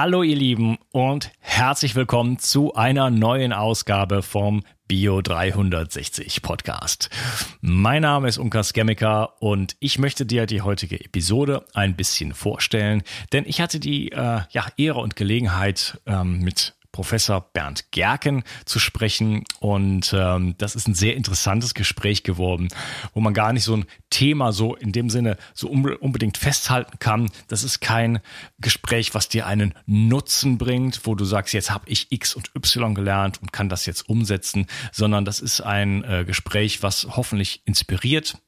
Hallo ihr Lieben und herzlich willkommen zu einer neuen Ausgabe vom Bio 360 Podcast. Mein Name ist Unkas Gemmika und ich möchte dir die heutige Episode ein bisschen vorstellen, denn ich hatte die äh, ja, Ehre und Gelegenheit ähm, mit Professor Bernd Gerken zu sprechen. Und ähm, das ist ein sehr interessantes Gespräch geworden, wo man gar nicht so ein Thema so in dem Sinne so unbedingt festhalten kann. Das ist kein Gespräch, was dir einen Nutzen bringt, wo du sagst, jetzt habe ich X und Y gelernt und kann das jetzt umsetzen, sondern das ist ein äh, Gespräch, was hoffentlich inspiriert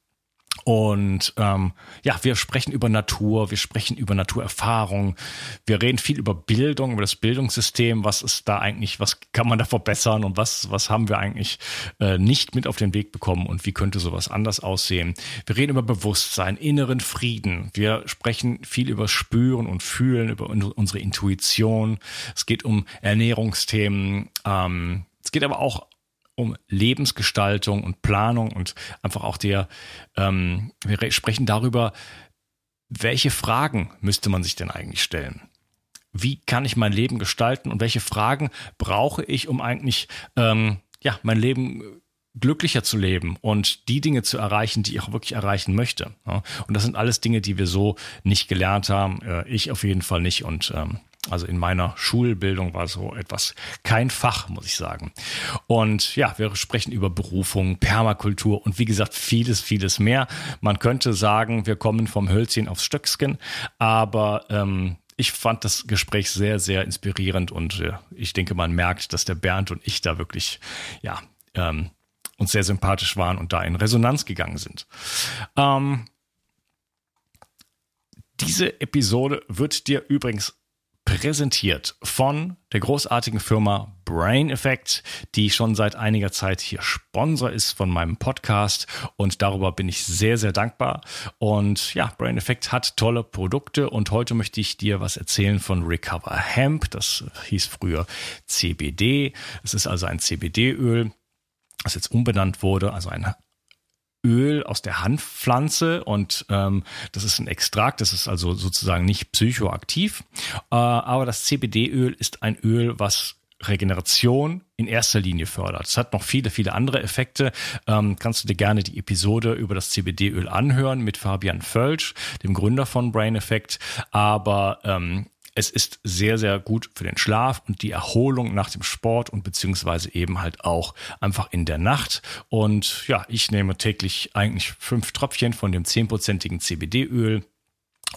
und ähm, ja, wir sprechen über Natur, wir sprechen über Naturerfahrung, wir reden viel über Bildung, über das Bildungssystem, was ist da eigentlich, was kann man da verbessern und was, was haben wir eigentlich äh, nicht mit auf den Weg bekommen und wie könnte sowas anders aussehen. Wir reden über Bewusstsein, inneren Frieden, wir sprechen viel über Spüren und Fühlen, über unsere Intuition. Es geht um Ernährungsthemen, ähm, es geht aber auch um Lebensgestaltung und Planung und einfach auch der, ähm, wir sprechen darüber, welche Fragen müsste man sich denn eigentlich stellen? Wie kann ich mein Leben gestalten und welche Fragen brauche ich, um eigentlich ähm, ja, mein Leben glücklicher zu leben und die Dinge zu erreichen, die ich auch wirklich erreichen möchte. Und das sind alles Dinge, die wir so nicht gelernt haben. Äh, ich auf jeden Fall nicht. Und ähm, also in meiner Schulbildung war so etwas kein Fach, muss ich sagen. Und ja, wir sprechen über Berufung, Permakultur und wie gesagt vieles, vieles mehr. Man könnte sagen, wir kommen vom Hölzchen aufs Stöcksken, aber ähm, ich fand das Gespräch sehr, sehr inspirierend und äh, ich denke, man merkt, dass der Bernd und ich da wirklich, ja, ähm, uns sehr sympathisch waren und da in Resonanz gegangen sind. Ähm, diese Episode wird dir übrigens präsentiert von der großartigen Firma Brain Effect, die schon seit einiger Zeit hier Sponsor ist von meinem Podcast und darüber bin ich sehr, sehr dankbar. Und ja, Brain Effect hat tolle Produkte und heute möchte ich dir was erzählen von Recover Hemp. Das hieß früher CBD. Es ist also ein CBD-Öl, das jetzt umbenannt wurde, also ein Öl aus der Hanfpflanze und ähm, das ist ein Extrakt, das ist also sozusagen nicht psychoaktiv, äh, aber das CBD-Öl ist ein Öl, was Regeneration in erster Linie fördert. Es hat noch viele, viele andere Effekte. Ähm, kannst du dir gerne die Episode über das CBD-Öl anhören mit Fabian Völsch, dem Gründer von Brain Effect. Aber ähm, es ist sehr, sehr gut für den Schlaf und die Erholung nach dem Sport und beziehungsweise eben halt auch einfach in der Nacht. Und ja, ich nehme täglich eigentlich fünf Tröpfchen von dem zehnprozentigen CBD-Öl.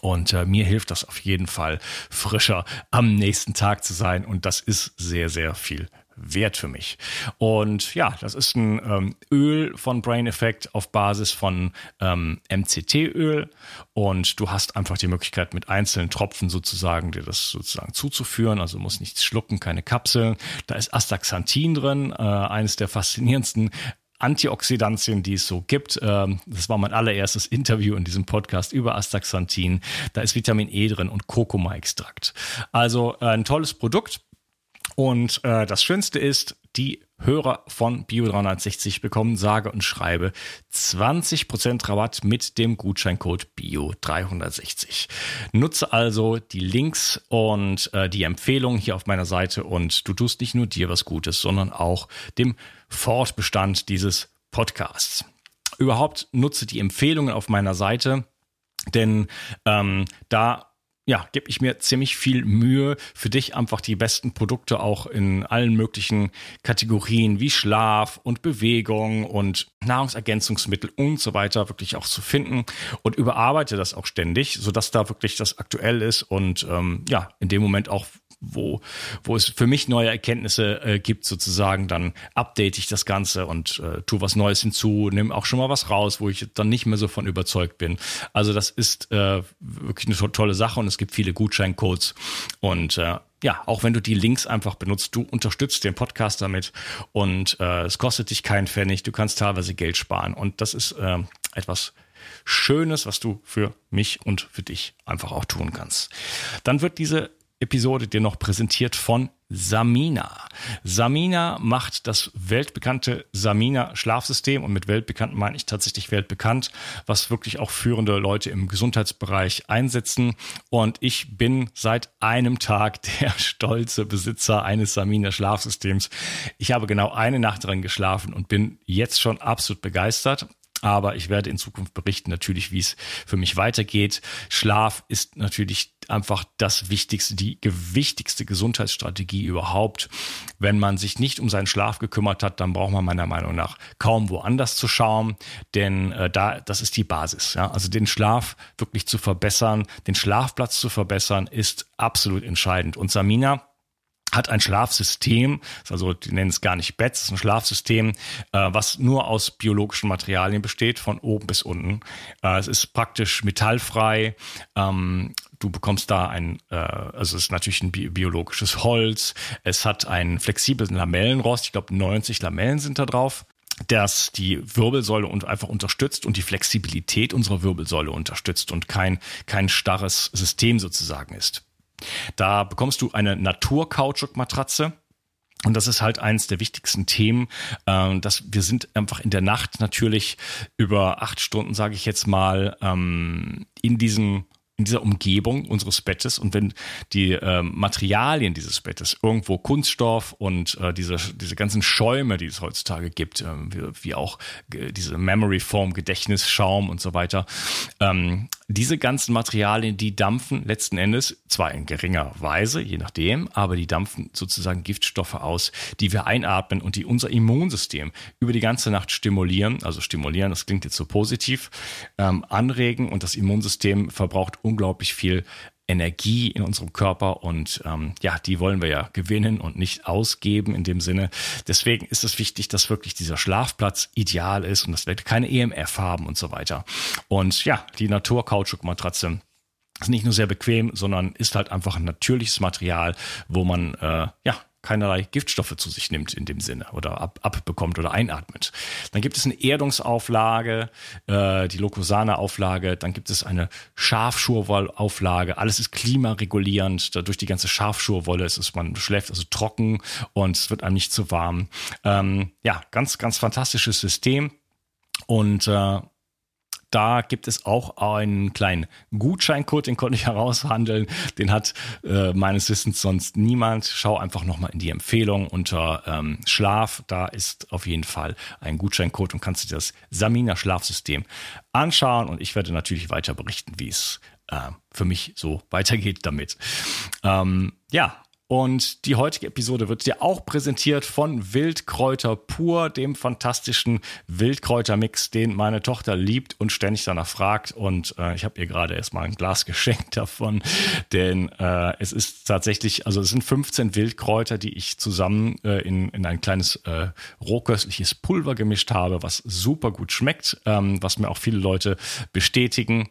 Und äh, mir hilft das auf jeden Fall, frischer am nächsten Tag zu sein. Und das ist sehr, sehr viel wert für mich. Und ja, das ist ein ähm, Öl von Brain Effect auf Basis von ähm, MCT-Öl und du hast einfach die Möglichkeit mit einzelnen Tropfen sozusagen dir das sozusagen zuzuführen, also muss nichts schlucken, keine Kapseln. Da ist Astaxanthin drin, äh, eines der faszinierendsten Antioxidantien, die es so gibt. Ähm, das war mein allererstes Interview in diesem Podcast über Astaxanthin. Da ist Vitamin E drin und Kurkuma-Extrakt. Also äh, ein tolles Produkt. Und äh, das Schönste ist, die Hörer von Bio360 bekommen sage und schreibe 20% Rabatt mit dem Gutscheincode Bio360. Nutze also die Links und äh, die Empfehlungen hier auf meiner Seite und du tust nicht nur dir was Gutes, sondern auch dem Fortbestand dieses Podcasts. Überhaupt nutze die Empfehlungen auf meiner Seite, denn ähm, da ja, gebe ich mir ziemlich viel Mühe, für dich einfach die besten Produkte auch in allen möglichen Kategorien wie Schlaf und Bewegung und Nahrungsergänzungsmittel und so weiter wirklich auch zu finden. Und überarbeite das auch ständig, sodass da wirklich das aktuell ist und ähm, ja, in dem Moment auch wo, wo es für mich neue Erkenntnisse äh, gibt, sozusagen, dann update ich das Ganze und äh, tu was Neues hinzu, nehme auch schon mal was raus, wo ich dann nicht mehr so von überzeugt bin. Also das ist äh, wirklich eine to tolle Sache und es gibt viele Gutscheincodes und äh, ja, auch wenn du die Links einfach benutzt, du unterstützt den Podcast damit und äh, es kostet dich keinen Pfennig, du kannst teilweise Geld sparen und das ist äh, etwas Schönes, was du für mich und für dich einfach auch tun kannst. Dann wird diese Episode dir noch präsentiert von Samina. Samina macht das weltbekannte Samina Schlafsystem und mit weltbekannt meine ich tatsächlich weltbekannt, was wirklich auch führende Leute im Gesundheitsbereich einsetzen. Und ich bin seit einem Tag der stolze Besitzer eines Samina Schlafsystems. Ich habe genau eine Nacht dran geschlafen und bin jetzt schon absolut begeistert. Aber ich werde in Zukunft berichten natürlich, wie es für mich weitergeht. Schlaf ist natürlich einfach das Wichtigste, die wichtigste Gesundheitsstrategie überhaupt. Wenn man sich nicht um seinen Schlaf gekümmert hat, dann braucht man meiner Meinung nach kaum woanders zu schauen, denn äh, da das ist die Basis. Ja? Also den Schlaf wirklich zu verbessern, den Schlafplatz zu verbessern, ist absolut entscheidend. Und Samina hat ein Schlafsystem, also die nennen es gar nicht Bett, ist ein Schlafsystem, äh, was nur aus biologischen Materialien besteht, von oben bis unten. Äh, es ist praktisch metallfrei. Ähm, du bekommst da ein, äh, also es ist natürlich ein bi biologisches Holz. Es hat einen flexiblen Lamellenrost. Ich glaube, 90 Lamellen sind da drauf das die Wirbelsäule und einfach unterstützt und die Flexibilität unserer Wirbelsäule unterstützt und kein, kein starres System sozusagen ist. Da bekommst du eine Natur-Kautschuk-Matratze. Und das ist halt eins der wichtigsten Themen, äh, dass wir sind einfach in der Nacht natürlich über acht Stunden, sage ich jetzt mal, ähm, in diesem in dieser Umgebung unseres Bettes. Und wenn die äh, Materialien dieses Bettes irgendwo Kunststoff und äh, diese, diese ganzen Schäume, die es heutzutage gibt, äh, wie, wie, auch diese Memory Foam, Gedächtnisschaum und so weiter, ähm, diese ganzen Materialien, die dampfen letzten Endes zwar in geringer Weise, je nachdem, aber die dampfen sozusagen Giftstoffe aus, die wir einatmen und die unser Immunsystem über die ganze Nacht stimulieren, also stimulieren, das klingt jetzt so positiv, ähm, anregen und das Immunsystem verbraucht unglaublich viel Energie in unserem Körper und ähm, ja, die wollen wir ja gewinnen und nicht ausgeben in dem Sinne. Deswegen ist es wichtig, dass wirklich dieser Schlafplatz ideal ist und dass wir keine EMF haben und so weiter. Und ja, die Natur-Kautschuk-Matratze ist nicht nur sehr bequem, sondern ist halt einfach ein natürliches Material, wo man äh, ja keinerlei Giftstoffe zu sich nimmt in dem Sinne oder ab, abbekommt oder einatmet. Dann gibt es eine Erdungsauflage, äh, die Locosana-Auflage, dann gibt es eine Schafschurwollauflage, alles ist klimaregulierend, dadurch die ganze Schafschurwolle, es ist, man schläft also trocken und es wird einem nicht zu warm. Ähm, ja, ganz, ganz fantastisches System. Und äh, da gibt es auch einen kleinen Gutscheincode, den konnte ich heraushandeln. Den hat äh, meines Wissens sonst niemand. Schau einfach nochmal in die Empfehlung unter ähm, Schlaf. Da ist auf jeden Fall ein Gutscheincode und kannst dir das Samina Schlafsystem anschauen. Und ich werde natürlich weiter berichten, wie es äh, für mich so weitergeht damit. Ähm, ja, und die heutige Episode wird dir auch präsentiert von Wildkräuter pur, dem fantastischen Wildkräutermix, den meine Tochter liebt und ständig danach fragt. Und äh, ich habe ihr gerade erstmal ein Glas geschenkt davon, denn äh, es ist tatsächlich, also es sind 15 Wildkräuter, die ich zusammen äh, in, in ein kleines äh, rohköstliches Pulver gemischt habe, was super gut schmeckt, ähm, was mir auch viele Leute bestätigen.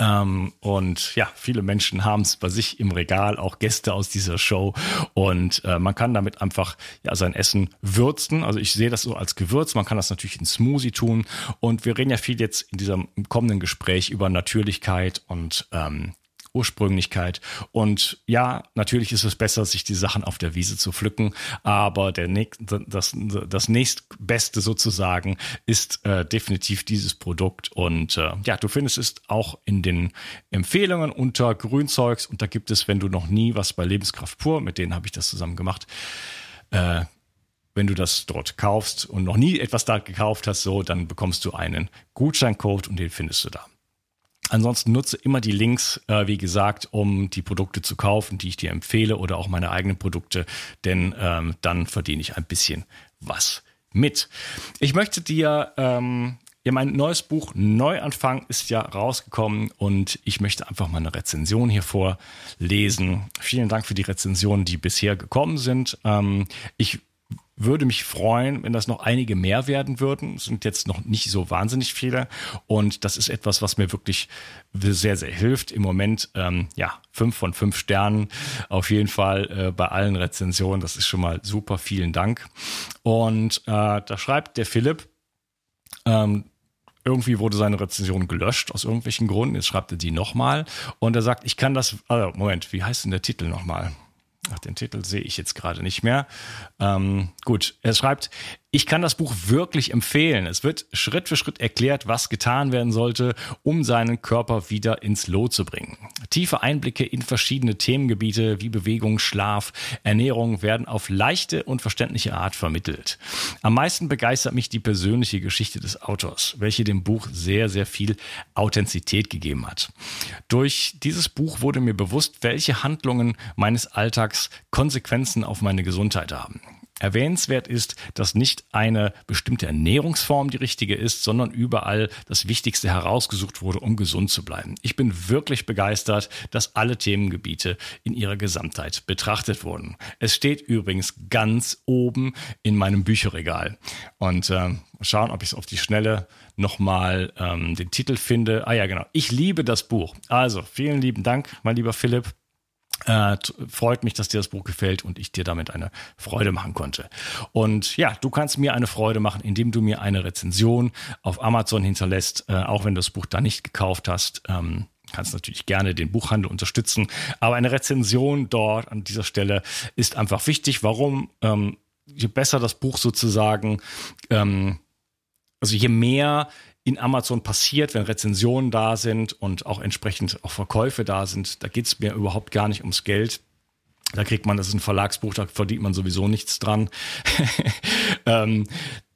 Ähm, und ja, viele Menschen haben es bei sich im Regal, auch Gäste aus dieser Show. Und äh, man kann damit einfach ja sein Essen würzen. Also ich sehe das so als Gewürz. Man kann das natürlich in Smoothie tun. Und wir reden ja viel jetzt in diesem kommenden Gespräch über Natürlichkeit und ähm, Ursprünglichkeit. Und ja, natürlich ist es besser, sich die Sachen auf der Wiese zu pflücken, aber der das, das nächstbeste sozusagen ist äh, definitiv dieses Produkt. Und äh, ja, du findest es auch in den Empfehlungen unter Grünzeugs und da gibt es, wenn du noch nie was bei Lebenskraft pur, mit denen habe ich das zusammen gemacht, äh, wenn du das dort kaufst und noch nie etwas da gekauft hast, so, dann bekommst du einen Gutscheincode und den findest du da. Ansonsten nutze immer die Links, äh, wie gesagt, um die Produkte zu kaufen, die ich dir empfehle oder auch meine eigenen Produkte, denn ähm, dann verdiene ich ein bisschen was mit. Ich möchte dir ähm, ja, mein neues Buch Neuanfang ist ja rausgekommen und ich möchte einfach mal eine Rezension hier vorlesen. Vielen Dank für die Rezensionen, die bisher gekommen sind. Ähm, ich würde mich freuen, wenn das noch einige mehr werden würden. Es sind jetzt noch nicht so wahnsinnig viele. Und das ist etwas, was mir wirklich sehr, sehr hilft. Im Moment, ähm, ja, fünf von fünf Sternen auf jeden Fall äh, bei allen Rezensionen. Das ist schon mal super. Vielen Dank. Und äh, da schreibt der Philipp, ähm, irgendwie wurde seine Rezension gelöscht aus irgendwelchen Gründen. Jetzt schreibt er die nochmal und er sagt, ich kann das, also Moment, wie heißt denn der Titel nochmal? Ach, den Titel sehe ich jetzt gerade nicht mehr. Ähm, gut, er schreibt, ich kann das Buch wirklich empfehlen. Es wird Schritt für Schritt erklärt, was getan werden sollte, um seinen Körper wieder ins Lot zu bringen. Tiefe Einblicke in verschiedene Themengebiete wie Bewegung, Schlaf, Ernährung werden auf leichte und verständliche Art vermittelt. Am meisten begeistert mich die persönliche Geschichte des Autors, welche dem Buch sehr, sehr viel Authentizität gegeben hat. Durch dieses Buch wurde mir bewusst, welche Handlungen meines Alltags Konsequenzen auf meine Gesundheit haben. Erwähnenswert ist, dass nicht eine bestimmte Ernährungsform die richtige ist, sondern überall das Wichtigste herausgesucht wurde, um gesund zu bleiben. Ich bin wirklich begeistert, dass alle Themengebiete in ihrer Gesamtheit betrachtet wurden. Es steht übrigens ganz oben in meinem Bücherregal. Und äh, schauen, ob ich es auf die Schnelle nochmal ähm, den Titel finde. Ah ja, genau. Ich liebe das Buch. Also, vielen lieben Dank, mein lieber Philipp. Äh, freut mich, dass dir das Buch gefällt und ich dir damit eine Freude machen konnte. Und ja, du kannst mir eine Freude machen, indem du mir eine Rezension auf Amazon hinterlässt, äh, auch wenn du das Buch da nicht gekauft hast. Ähm, kannst natürlich gerne den Buchhandel unterstützen, aber eine Rezension dort an dieser Stelle ist einfach wichtig. Warum? Ähm, je besser das Buch sozusagen, ähm, also je mehr in Amazon passiert, wenn Rezensionen da sind und auch entsprechend auch Verkäufe da sind. Da geht es mir überhaupt gar nicht ums Geld. Da kriegt man, das ist ein Verlagsbuch, da verdient man sowieso nichts dran. ähm,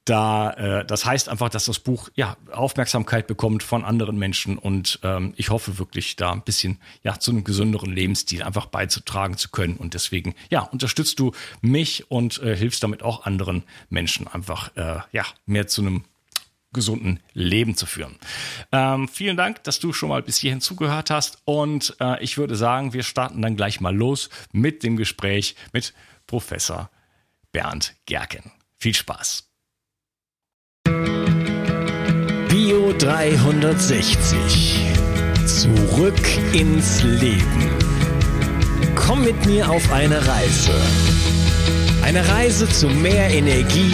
da, äh, das heißt einfach, dass das Buch ja Aufmerksamkeit bekommt von anderen Menschen und ähm, ich hoffe wirklich da ein bisschen ja zu einem gesünderen Lebensstil einfach beizutragen zu können und deswegen ja unterstützt du mich und äh, hilfst damit auch anderen Menschen einfach äh, ja mehr zu einem gesunden Leben zu führen. Ähm, vielen Dank, dass du schon mal bis hierhin zugehört hast und äh, ich würde sagen, wir starten dann gleich mal los mit dem Gespräch mit Professor Bernd Gerken. Viel Spaß. Bio 360. Zurück ins Leben. Komm mit mir auf eine Reise. Eine Reise zu mehr Energie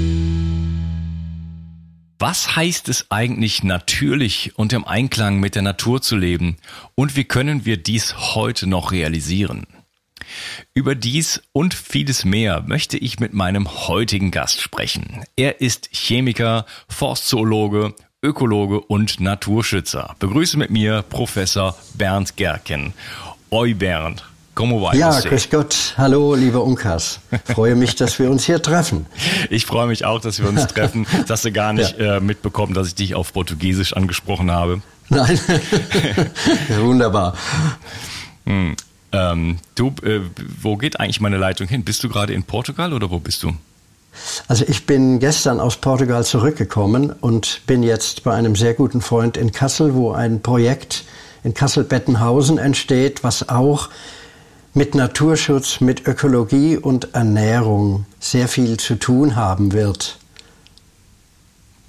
Was heißt es eigentlich natürlich und im Einklang mit der Natur zu leben und wie können wir dies heute noch realisieren? Über dies und vieles mehr möchte ich mit meinem heutigen Gast sprechen. Er ist Chemiker, Forstzoologe, Ökologe und Naturschützer. Begrüße mit mir Professor Bernd Gerken. Oi Bernd. Como vai ja, grüß Gott. Hallo, lieber Unkas. Freue mich, dass wir uns hier treffen. Ich freue mich auch, dass wir uns treffen. Das hast du gar nicht ja. äh, mitbekommen, dass ich dich auf Portugiesisch angesprochen habe. Nein. Wunderbar. Hm. Ähm, du, äh, wo geht eigentlich meine Leitung hin? Bist du gerade in Portugal oder wo bist du? Also ich bin gestern aus Portugal zurückgekommen und bin jetzt bei einem sehr guten Freund in Kassel, wo ein Projekt in Kassel-Bettenhausen entsteht, was auch mit Naturschutz, mit Ökologie und Ernährung sehr viel zu tun haben wird.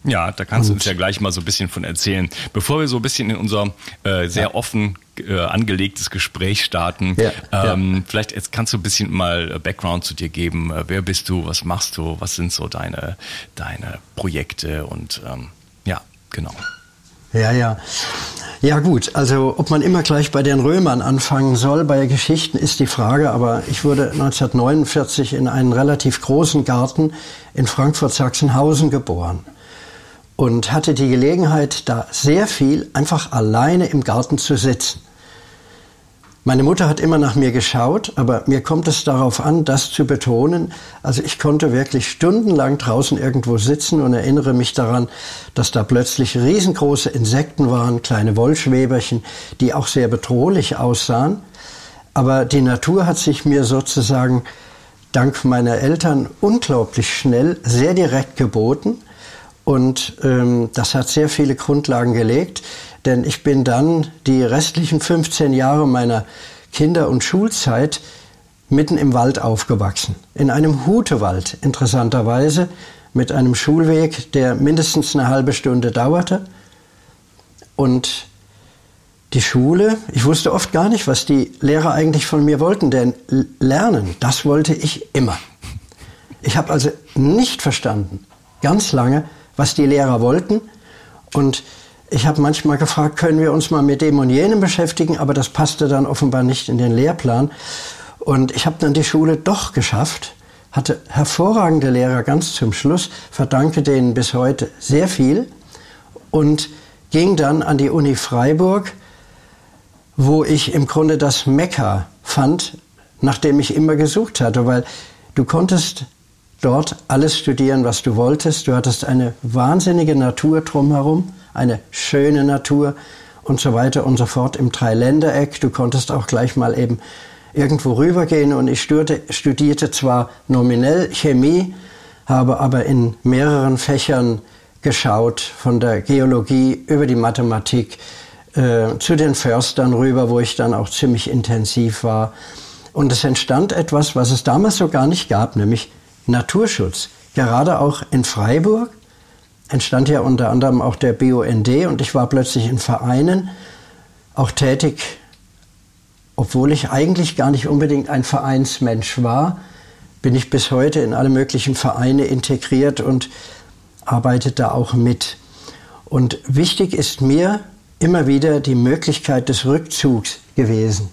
Ja, da kannst und, du uns ja gleich mal so ein bisschen von erzählen. Bevor wir so ein bisschen in unser äh, sehr ja. offen äh, angelegtes Gespräch starten, ja, ähm, ja. vielleicht jetzt kannst du ein bisschen mal Background zu dir geben. Äh, wer bist du? Was machst du? Was sind so deine, deine Projekte? Und ähm, ja, genau. Ja, ja. Ja gut, also ob man immer gleich bei den Römern anfangen soll, bei Geschichten ist die Frage, aber ich wurde 1949 in einen relativ großen Garten in Frankfurt-Sachsenhausen geboren und hatte die Gelegenheit, da sehr viel einfach alleine im Garten zu sitzen. Meine Mutter hat immer nach mir geschaut, aber mir kommt es darauf an, das zu betonen. Also ich konnte wirklich stundenlang draußen irgendwo sitzen und erinnere mich daran, dass da plötzlich riesengroße Insekten waren, kleine Wollschweberchen, die auch sehr bedrohlich aussahen. Aber die Natur hat sich mir sozusagen dank meiner Eltern unglaublich schnell, sehr direkt geboten. Und ähm, das hat sehr viele Grundlagen gelegt. Denn ich bin dann die restlichen 15 Jahre meiner Kinder- und Schulzeit mitten im Wald aufgewachsen. In einem Hutewald, interessanterweise, mit einem Schulweg, der mindestens eine halbe Stunde dauerte. Und die Schule, ich wusste oft gar nicht, was die Lehrer eigentlich von mir wollten, denn lernen, das wollte ich immer. Ich habe also nicht verstanden, ganz lange, was die Lehrer wollten. Und ich habe manchmal gefragt, können wir uns mal mit dem und jenem beschäftigen, aber das passte dann offenbar nicht in den Lehrplan. Und ich habe dann die Schule doch geschafft, hatte hervorragende Lehrer ganz zum Schluss, verdanke denen bis heute sehr viel und ging dann an die Uni Freiburg, wo ich im Grunde das Mekka fand, nach dem ich immer gesucht hatte, weil du konntest dort alles studieren, was du wolltest. Du hattest eine wahnsinnige Natur drumherum, eine schöne Natur und so weiter und so fort im Dreiländereck. Du konntest auch gleich mal eben irgendwo rübergehen und ich studierte, studierte zwar nominell Chemie, habe aber in mehreren Fächern geschaut, von der Geologie über die Mathematik äh, zu den Förstern rüber, wo ich dann auch ziemlich intensiv war. Und es entstand etwas, was es damals so gar nicht gab, nämlich Naturschutz. Gerade auch in Freiburg entstand ja unter anderem auch der BUND und ich war plötzlich in Vereinen auch tätig, obwohl ich eigentlich gar nicht unbedingt ein Vereinsmensch war, bin ich bis heute in alle möglichen Vereine integriert und arbeite da auch mit. Und wichtig ist mir immer wieder die Möglichkeit des Rückzugs gewesen.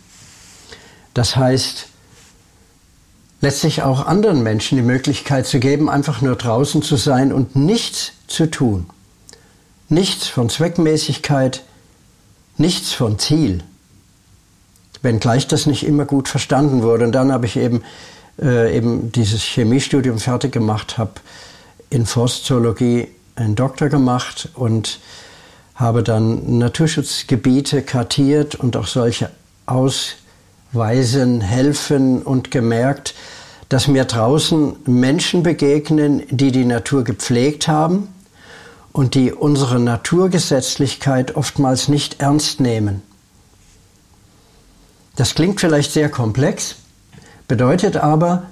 Das heißt, letztlich auch anderen Menschen die Möglichkeit zu geben, einfach nur draußen zu sein und nichts zu tun. Nichts von Zweckmäßigkeit, nichts von Ziel. Wenngleich das nicht immer gut verstanden wurde. Und dann habe ich eben, äh, eben dieses Chemiestudium fertig gemacht, habe in Forstzoologie einen Doktor gemacht und habe dann Naturschutzgebiete kartiert und auch solche ausweisen, helfen und gemerkt, dass mir draußen Menschen begegnen, die die Natur gepflegt haben und die unsere Naturgesetzlichkeit oftmals nicht ernst nehmen. Das klingt vielleicht sehr komplex, bedeutet aber,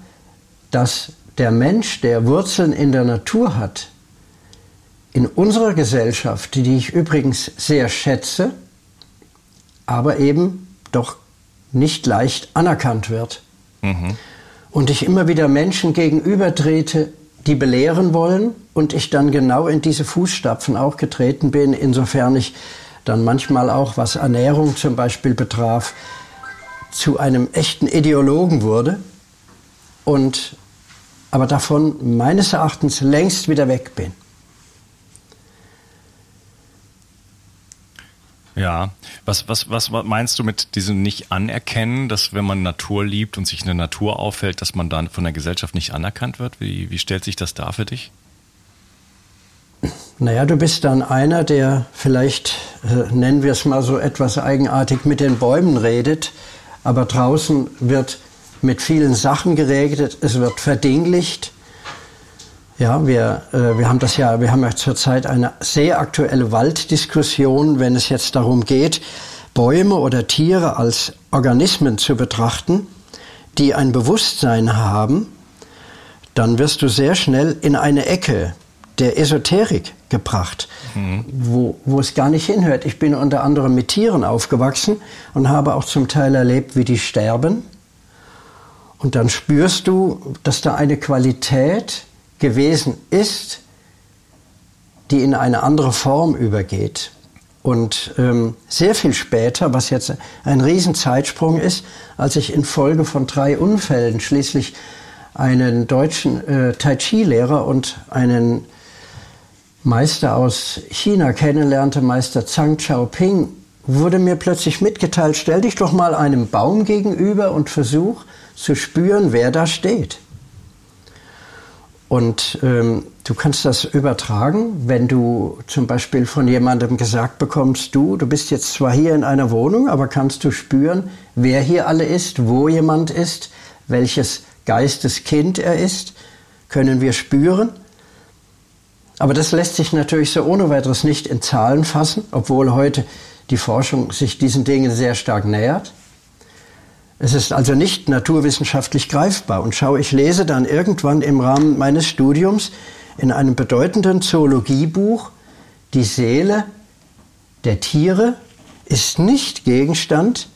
dass der Mensch, der Wurzeln in der Natur hat, in unserer Gesellschaft, die ich übrigens sehr schätze, aber eben doch nicht leicht anerkannt wird. Mhm und ich immer wieder Menschen gegenübertrete, die belehren wollen und ich dann genau in diese Fußstapfen auch getreten bin, insofern ich dann manchmal auch, was Ernährung zum Beispiel betraf, zu einem echten Ideologen wurde und aber davon meines Erachtens längst wieder weg bin. Ja, was, was, was meinst du mit diesem Nicht-Anerkennen, dass wenn man Natur liebt und sich in der Natur auffällt, dass man dann von der Gesellschaft nicht anerkannt wird? Wie, wie stellt sich das dar für dich? Naja, du bist dann einer, der vielleicht, äh, nennen wir es mal so etwas eigenartig, mit den Bäumen redet, aber draußen wird mit vielen Sachen geregelt, es wird verdinglicht ja, wir, äh, wir haben das ja, wir haben ja zurzeit eine sehr aktuelle Walddiskussion, wenn es jetzt darum geht, Bäume oder Tiere als Organismen zu betrachten, die ein Bewusstsein haben, dann wirst du sehr schnell in eine Ecke der Esoterik gebracht, mhm. wo, wo es gar nicht hinhört. Ich bin unter anderem mit Tieren aufgewachsen und habe auch zum Teil erlebt, wie die sterben. Und dann spürst du, dass da eine Qualität gewesen ist, die in eine andere Form übergeht. Und ähm, sehr viel später, was jetzt ein Riesenzeitsprung ist, als ich infolge von drei Unfällen schließlich einen deutschen äh, Tai Chi-Lehrer und einen Meister aus China kennenlernte, Meister Zhang Xiaoping, wurde mir plötzlich mitgeteilt, stell dich doch mal einem Baum gegenüber und versuch zu spüren, wer da steht. Und ähm, du kannst das übertragen, wenn du zum Beispiel von jemandem gesagt bekommst, du, du bist jetzt zwar hier in einer Wohnung, aber kannst du spüren, wer hier alle ist, wo jemand ist, welches Geisteskind er ist, können wir spüren. Aber das lässt sich natürlich so ohne weiteres nicht in Zahlen fassen, obwohl heute die Forschung sich diesen Dingen sehr stark nähert. Es ist also nicht naturwissenschaftlich greifbar. Und schau, ich lese dann irgendwann im Rahmen meines Studiums in einem bedeutenden Zoologiebuch die Seele der Tiere ist nicht Gegenstand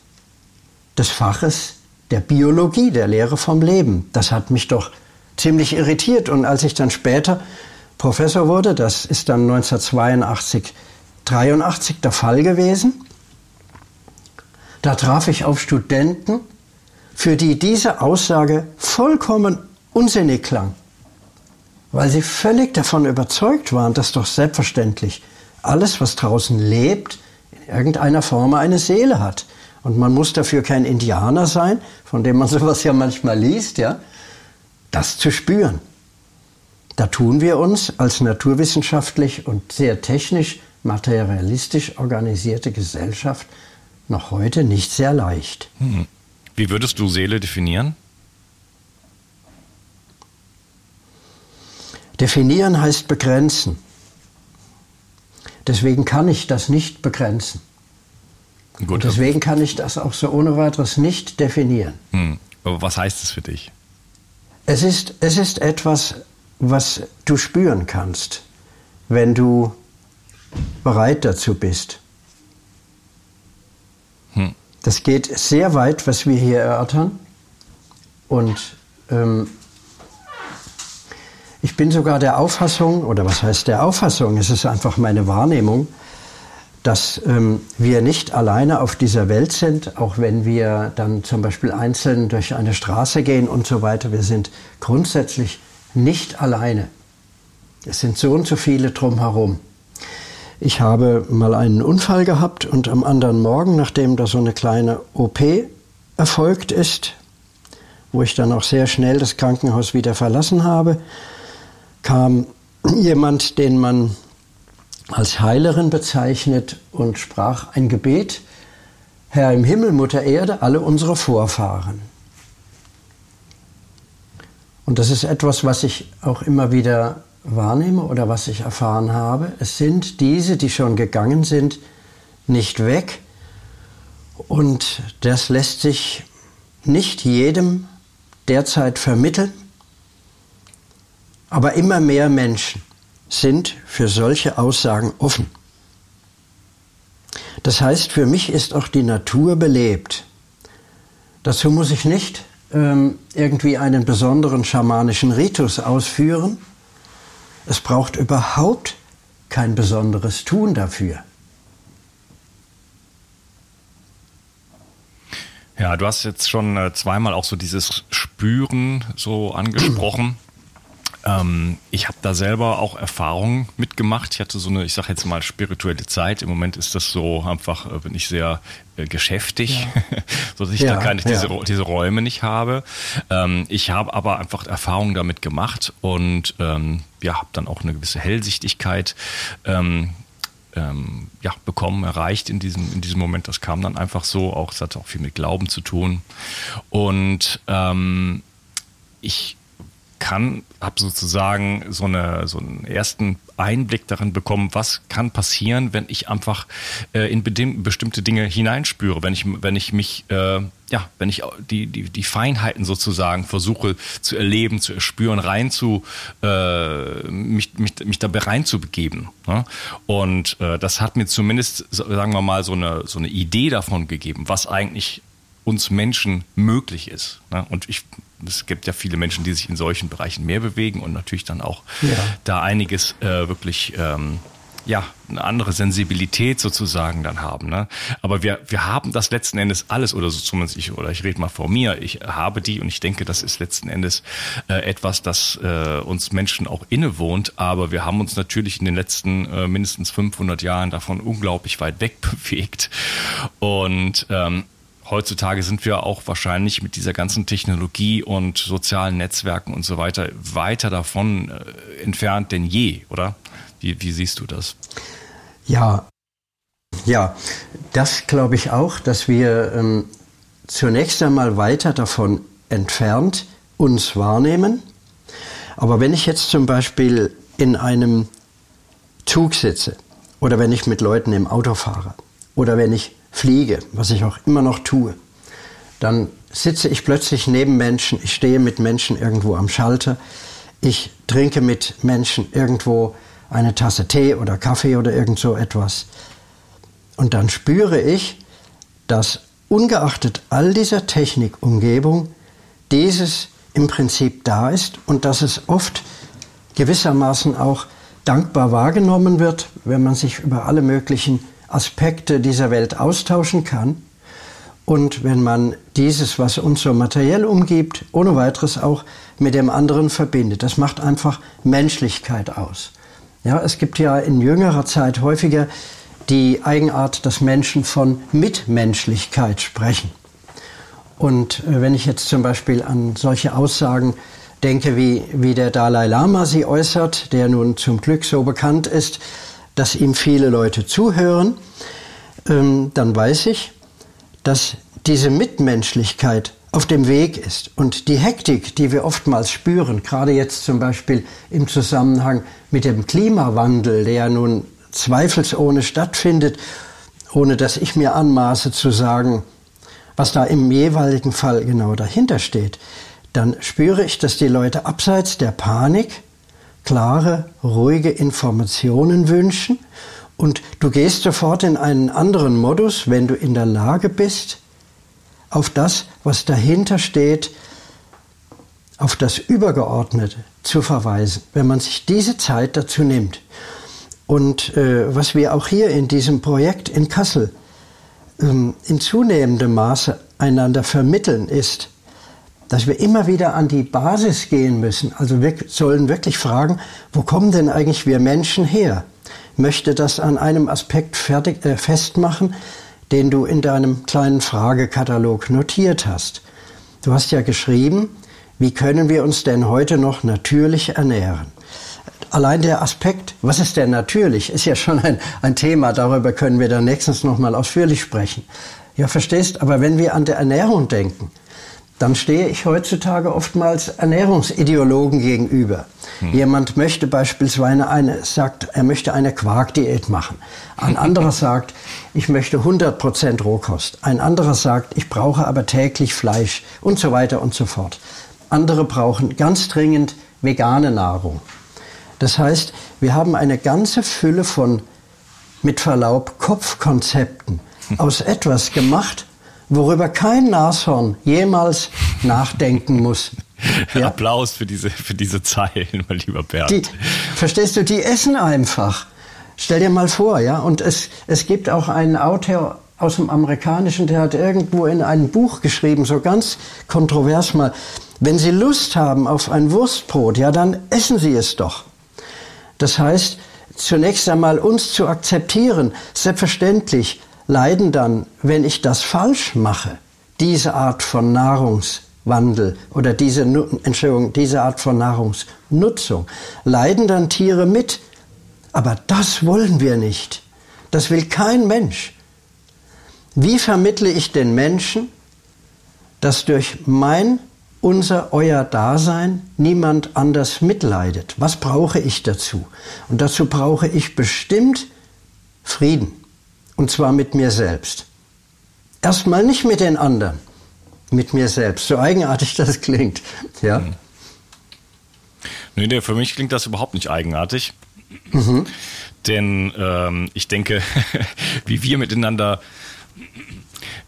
des Faches der Biologie, der Lehre vom Leben. Das hat mich doch ziemlich irritiert. Und als ich dann später Professor wurde, das ist dann 1982, 83 der Fall gewesen, da traf ich auf Studenten, für die diese Aussage vollkommen unsinnig klang, weil sie völlig davon überzeugt waren, dass doch selbstverständlich alles, was draußen lebt, in irgendeiner Form eine Seele hat. Und man muss dafür kein Indianer sein, von dem man sowas ja manchmal liest, ja, das zu spüren. Da tun wir uns als naturwissenschaftlich und sehr technisch, materialistisch organisierte Gesellschaft noch heute nicht sehr leicht. Hm. Wie würdest du Seele definieren? Definieren heißt begrenzen. Deswegen kann ich das nicht begrenzen. Gut, Und deswegen kann ich das auch so ohne weiteres nicht definieren. Hm. Aber was heißt es für dich? Es ist, es ist etwas, was du spüren kannst, wenn du bereit dazu bist. Das geht sehr weit, was wir hier erörtern. Und ähm, ich bin sogar der Auffassung, oder was heißt der Auffassung, es ist einfach meine Wahrnehmung, dass ähm, wir nicht alleine auf dieser Welt sind, auch wenn wir dann zum Beispiel einzeln durch eine Straße gehen und so weiter. Wir sind grundsätzlich nicht alleine. Es sind so und so viele drumherum. Ich habe mal einen Unfall gehabt und am anderen Morgen, nachdem da so eine kleine OP erfolgt ist, wo ich dann auch sehr schnell das Krankenhaus wieder verlassen habe, kam jemand, den man als Heilerin bezeichnet und sprach ein Gebet, Herr im Himmel, Mutter Erde, alle unsere Vorfahren. Und das ist etwas, was ich auch immer wieder wahrnehme oder was ich erfahren habe. Es sind diese, die schon gegangen sind, nicht weg. Und das lässt sich nicht jedem derzeit vermitteln. Aber immer mehr Menschen sind für solche Aussagen offen. Das heißt, für mich ist auch die Natur belebt. Dazu muss ich nicht ähm, irgendwie einen besonderen schamanischen Ritus ausführen. Es braucht überhaupt kein besonderes Tun dafür. Ja, du hast jetzt schon äh, zweimal auch so dieses Spüren so angesprochen. Ähm, ich habe da selber auch Erfahrungen mitgemacht. Ich hatte so eine, ich sage jetzt mal, spirituelle Zeit. Im Moment ist das so einfach, äh, bin ich sehr äh, geschäftig, ja. so dass ich ja, da keine, ja. diese, diese Räume nicht habe. Ähm, ich habe aber einfach Erfahrungen damit gemacht und ähm, ja, habe dann auch eine gewisse Hellsichtigkeit ähm, ähm, ja, bekommen, erreicht in diesem, in diesem Moment. Das kam dann einfach so. Auch, es hatte auch viel mit Glauben zu tun. Und ähm, ich kann, habe sozusagen so, eine, so einen ersten Einblick darin bekommen, was kann passieren, wenn ich einfach äh, in bestimmte Dinge hineinspüre, wenn ich, wenn ich mich, äh, ja, wenn ich die, die, die Feinheiten sozusagen versuche zu erleben, zu erspüren, rein zu, äh, mich, mich, mich dabei reinzubegeben. Ne? Und äh, das hat mir zumindest, sagen wir mal, so eine, so eine Idee davon gegeben, was eigentlich uns Menschen möglich ist. Ne? Und ich es gibt ja viele Menschen, die sich in solchen Bereichen mehr bewegen und natürlich dann auch ja. da einiges äh, wirklich ähm, ja, eine andere Sensibilität sozusagen dann haben. Ne? Aber wir, wir haben das letzten Endes alles, oder so zumindest ich, oder ich rede mal vor mir, ich habe die und ich denke, das ist letzten Endes äh, etwas, das äh, uns Menschen auch innewohnt, aber wir haben uns natürlich in den letzten äh, mindestens 500 Jahren davon unglaublich weit weg bewegt. Und ähm, heutzutage sind wir auch wahrscheinlich mit dieser ganzen Technologie und sozialen Netzwerken und so weiter weiter davon äh, entfernt denn je, oder? Wie, wie siehst du das? Ja, ja, das glaube ich auch, dass wir ähm, zunächst einmal weiter davon entfernt uns wahrnehmen. Aber wenn ich jetzt zum Beispiel in einem Zug sitze oder wenn ich mit Leuten im Auto fahre oder wenn ich fliege, was ich auch immer noch tue, dann sitze ich plötzlich neben Menschen, ich stehe mit Menschen irgendwo am Schalter, ich trinke mit Menschen irgendwo eine Tasse Tee oder Kaffee oder irgend so etwas. Und dann spüre ich, dass ungeachtet all dieser Technikumgebung dieses im Prinzip da ist und dass es oft gewissermaßen auch dankbar wahrgenommen wird, wenn man sich über alle möglichen Aspekte dieser Welt austauschen kann und wenn man dieses, was uns so materiell umgibt, ohne weiteres auch mit dem anderen verbindet. Das macht einfach Menschlichkeit aus. Ja, es gibt ja in jüngerer Zeit häufiger die Eigenart, dass Menschen von Mitmenschlichkeit sprechen. Und äh, wenn ich jetzt zum Beispiel an solche Aussagen denke, wie, wie der Dalai Lama sie äußert, der nun zum Glück so bekannt ist, dass ihm viele Leute zuhören, ähm, dann weiß ich, dass diese Mitmenschlichkeit auf dem Weg ist. Und die Hektik, die wir oftmals spüren, gerade jetzt zum Beispiel im Zusammenhang mit dem Klimawandel, der nun zweifelsohne stattfindet, ohne dass ich mir anmaße zu sagen, was da im jeweiligen Fall genau dahinter steht, dann spüre ich, dass die Leute abseits der Panik klare, ruhige Informationen wünschen und du gehst sofort in einen anderen Modus, wenn du in der Lage bist, auf das, was dahinter steht, auf das Übergeordnete zu verweisen, wenn man sich diese Zeit dazu nimmt. Und äh, was wir auch hier in diesem Projekt in Kassel ähm, in zunehmendem Maße einander vermitteln, ist, dass wir immer wieder an die Basis gehen müssen. Also wir sollen wirklich fragen, wo kommen denn eigentlich wir Menschen her? Möchte das an einem Aspekt fertig, äh, festmachen, den du in deinem kleinen Fragekatalog notiert hast. Du hast ja geschrieben, wie können wir uns denn heute noch natürlich ernähren? Allein der Aspekt, was ist denn natürlich, ist ja schon ein, ein Thema, darüber können wir dann nächstens nochmal ausführlich sprechen. Ja, verstehst, aber wenn wir an der Ernährung denken, dann stehe ich heutzutage oftmals Ernährungsideologen gegenüber. Hm. Jemand möchte beispielsweise eine, sagt, er möchte eine Quarkdiät machen. Ein anderer sagt, ich möchte 100% Rohkost. Ein anderer sagt, ich brauche aber täglich Fleisch und so weiter und so fort. Andere brauchen ganz dringend vegane Nahrung. Das heißt, wir haben eine ganze Fülle von, mit Verlaub, Kopfkonzepten aus etwas gemacht, worüber kein Nashorn jemals nachdenken muss. Ja? Applaus für diese, für diese Zeilen, mein lieber Bert. Die, verstehst du, die essen einfach. Stell dir mal vor, ja, und es, es gibt auch einen Autor aus dem Amerikanischen, der hat irgendwo in einem Buch geschrieben, so ganz kontrovers mal, wenn Sie Lust haben auf ein Wurstbrot, ja, dann essen Sie es doch. Das heißt, zunächst einmal uns zu akzeptieren, selbstverständlich, leiden dann, wenn ich das falsch mache, diese Art von Nahrungswandel oder diese, Entschuldigung, diese Art von Nahrungsnutzung, leiden dann Tiere mit. Aber das wollen wir nicht. Das will kein Mensch. Wie vermittle ich den Menschen, dass durch mein, unser, euer Dasein niemand anders mitleidet? Was brauche ich dazu? Und dazu brauche ich bestimmt Frieden. Und zwar mit mir selbst. Erstmal nicht mit den anderen, mit mir selbst. So eigenartig das klingt. Ja. Mhm. Nee, für mich klingt das überhaupt nicht eigenartig. Mhm. Denn ähm, ich denke, wie wir miteinander,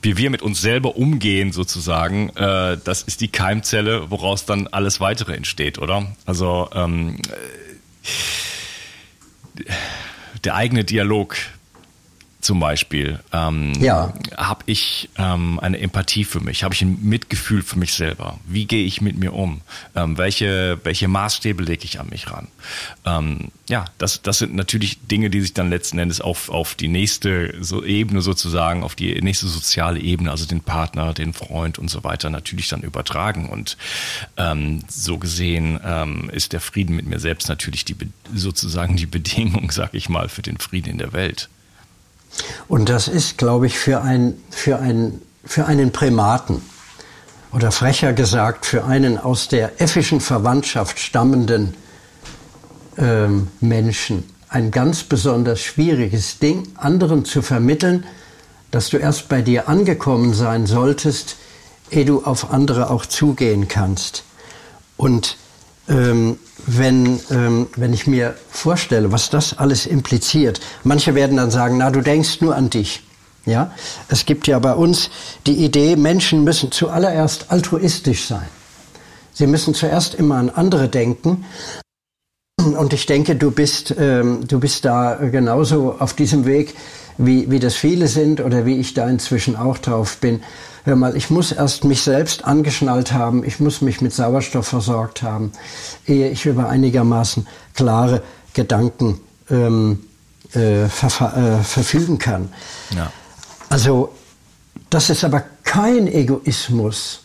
wie wir mit uns selber umgehen, sozusagen, äh, das ist die Keimzelle, woraus dann alles weitere entsteht, oder? Also ähm, äh, der eigene Dialog zum Beispiel, ähm, ja. habe ich ähm, eine Empathie für mich, habe ich ein Mitgefühl für mich selber. Wie gehe ich mit mir um? Ähm, welche, welche Maßstäbe lege ich an mich ran? Ähm, ja, das, das sind natürlich Dinge, die sich dann letzten Endes auf, auf die nächste so Ebene sozusagen, auf die nächste soziale Ebene, also den Partner, den Freund und so weiter, natürlich dann übertragen. Und ähm, so gesehen ähm, ist der Frieden mit mir selbst natürlich die sozusagen die Bedingung, sag ich mal, für den Frieden in der Welt. Und das ist, glaube ich, für, ein, für, ein, für einen Primaten oder frecher gesagt für einen aus der äffischen Verwandtschaft stammenden ähm, Menschen ein ganz besonders schwieriges Ding, anderen zu vermitteln, dass du erst bei dir angekommen sein solltest, ehe du auf andere auch zugehen kannst. Und ähm, wenn, ähm, wenn ich mir vorstelle, was das alles impliziert. Manche werden dann sagen, na, du denkst nur an dich. Ja, es gibt ja bei uns die Idee, Menschen müssen zuallererst altruistisch sein. Sie müssen zuerst immer an andere denken. Und ich denke, du bist, ähm, du bist da genauso auf diesem Weg, wie, wie das viele sind oder wie ich da inzwischen auch drauf bin. Hör mal, ich muss erst mich selbst angeschnallt haben, ich muss mich mit Sauerstoff versorgt haben, ehe ich über einigermaßen klare Gedanken ähm, äh, ver äh, verfügen kann. Ja. Also das ist aber kein Egoismus.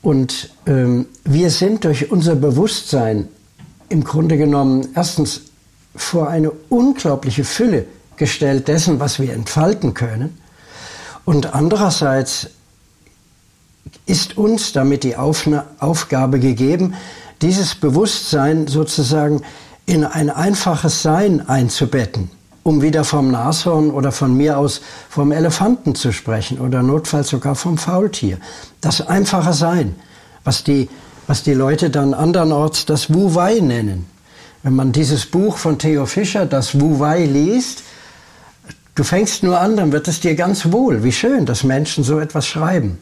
Und ähm, wir sind durch unser Bewusstsein im Grunde genommen erstens vor eine unglaubliche Fülle gestellt dessen, was wir entfalten können. Und andererseits ist uns damit die Aufna Aufgabe gegeben, dieses Bewusstsein sozusagen in ein einfaches Sein einzubetten, um wieder vom Nashorn oder von mir aus vom Elefanten zu sprechen oder notfalls sogar vom Faultier. Das einfache Sein, was die, was die Leute dann andernorts das Wu-Wei nennen. Wenn man dieses Buch von Theo Fischer, das Wu-Wei, liest, Du fängst nur an, dann wird es dir ganz wohl. Wie schön, dass Menschen so etwas schreiben.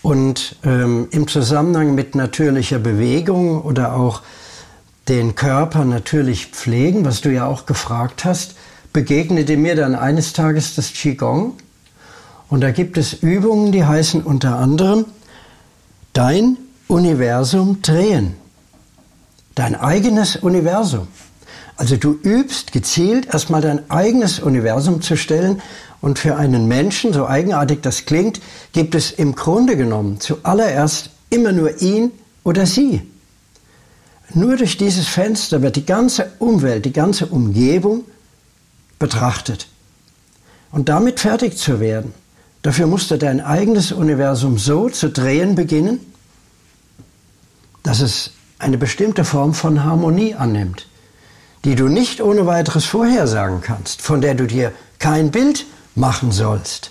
Und ähm, im Zusammenhang mit natürlicher Bewegung oder auch den Körper natürlich pflegen, was du ja auch gefragt hast, begegnete mir dann eines Tages das Qigong. Und da gibt es Übungen, die heißen unter anderem dein Universum drehen. Dein eigenes Universum. Also du übst gezielt erstmal dein eigenes Universum zu stellen und für einen Menschen, so eigenartig das klingt, gibt es im Grunde genommen zuallererst immer nur ihn oder sie. Nur durch dieses Fenster wird die ganze Umwelt, die ganze Umgebung betrachtet. Und damit fertig zu werden, dafür musst du dein eigenes Universum so zu drehen beginnen, dass es eine bestimmte Form von Harmonie annimmt die du nicht ohne weiteres vorhersagen kannst, von der du dir kein Bild machen sollst.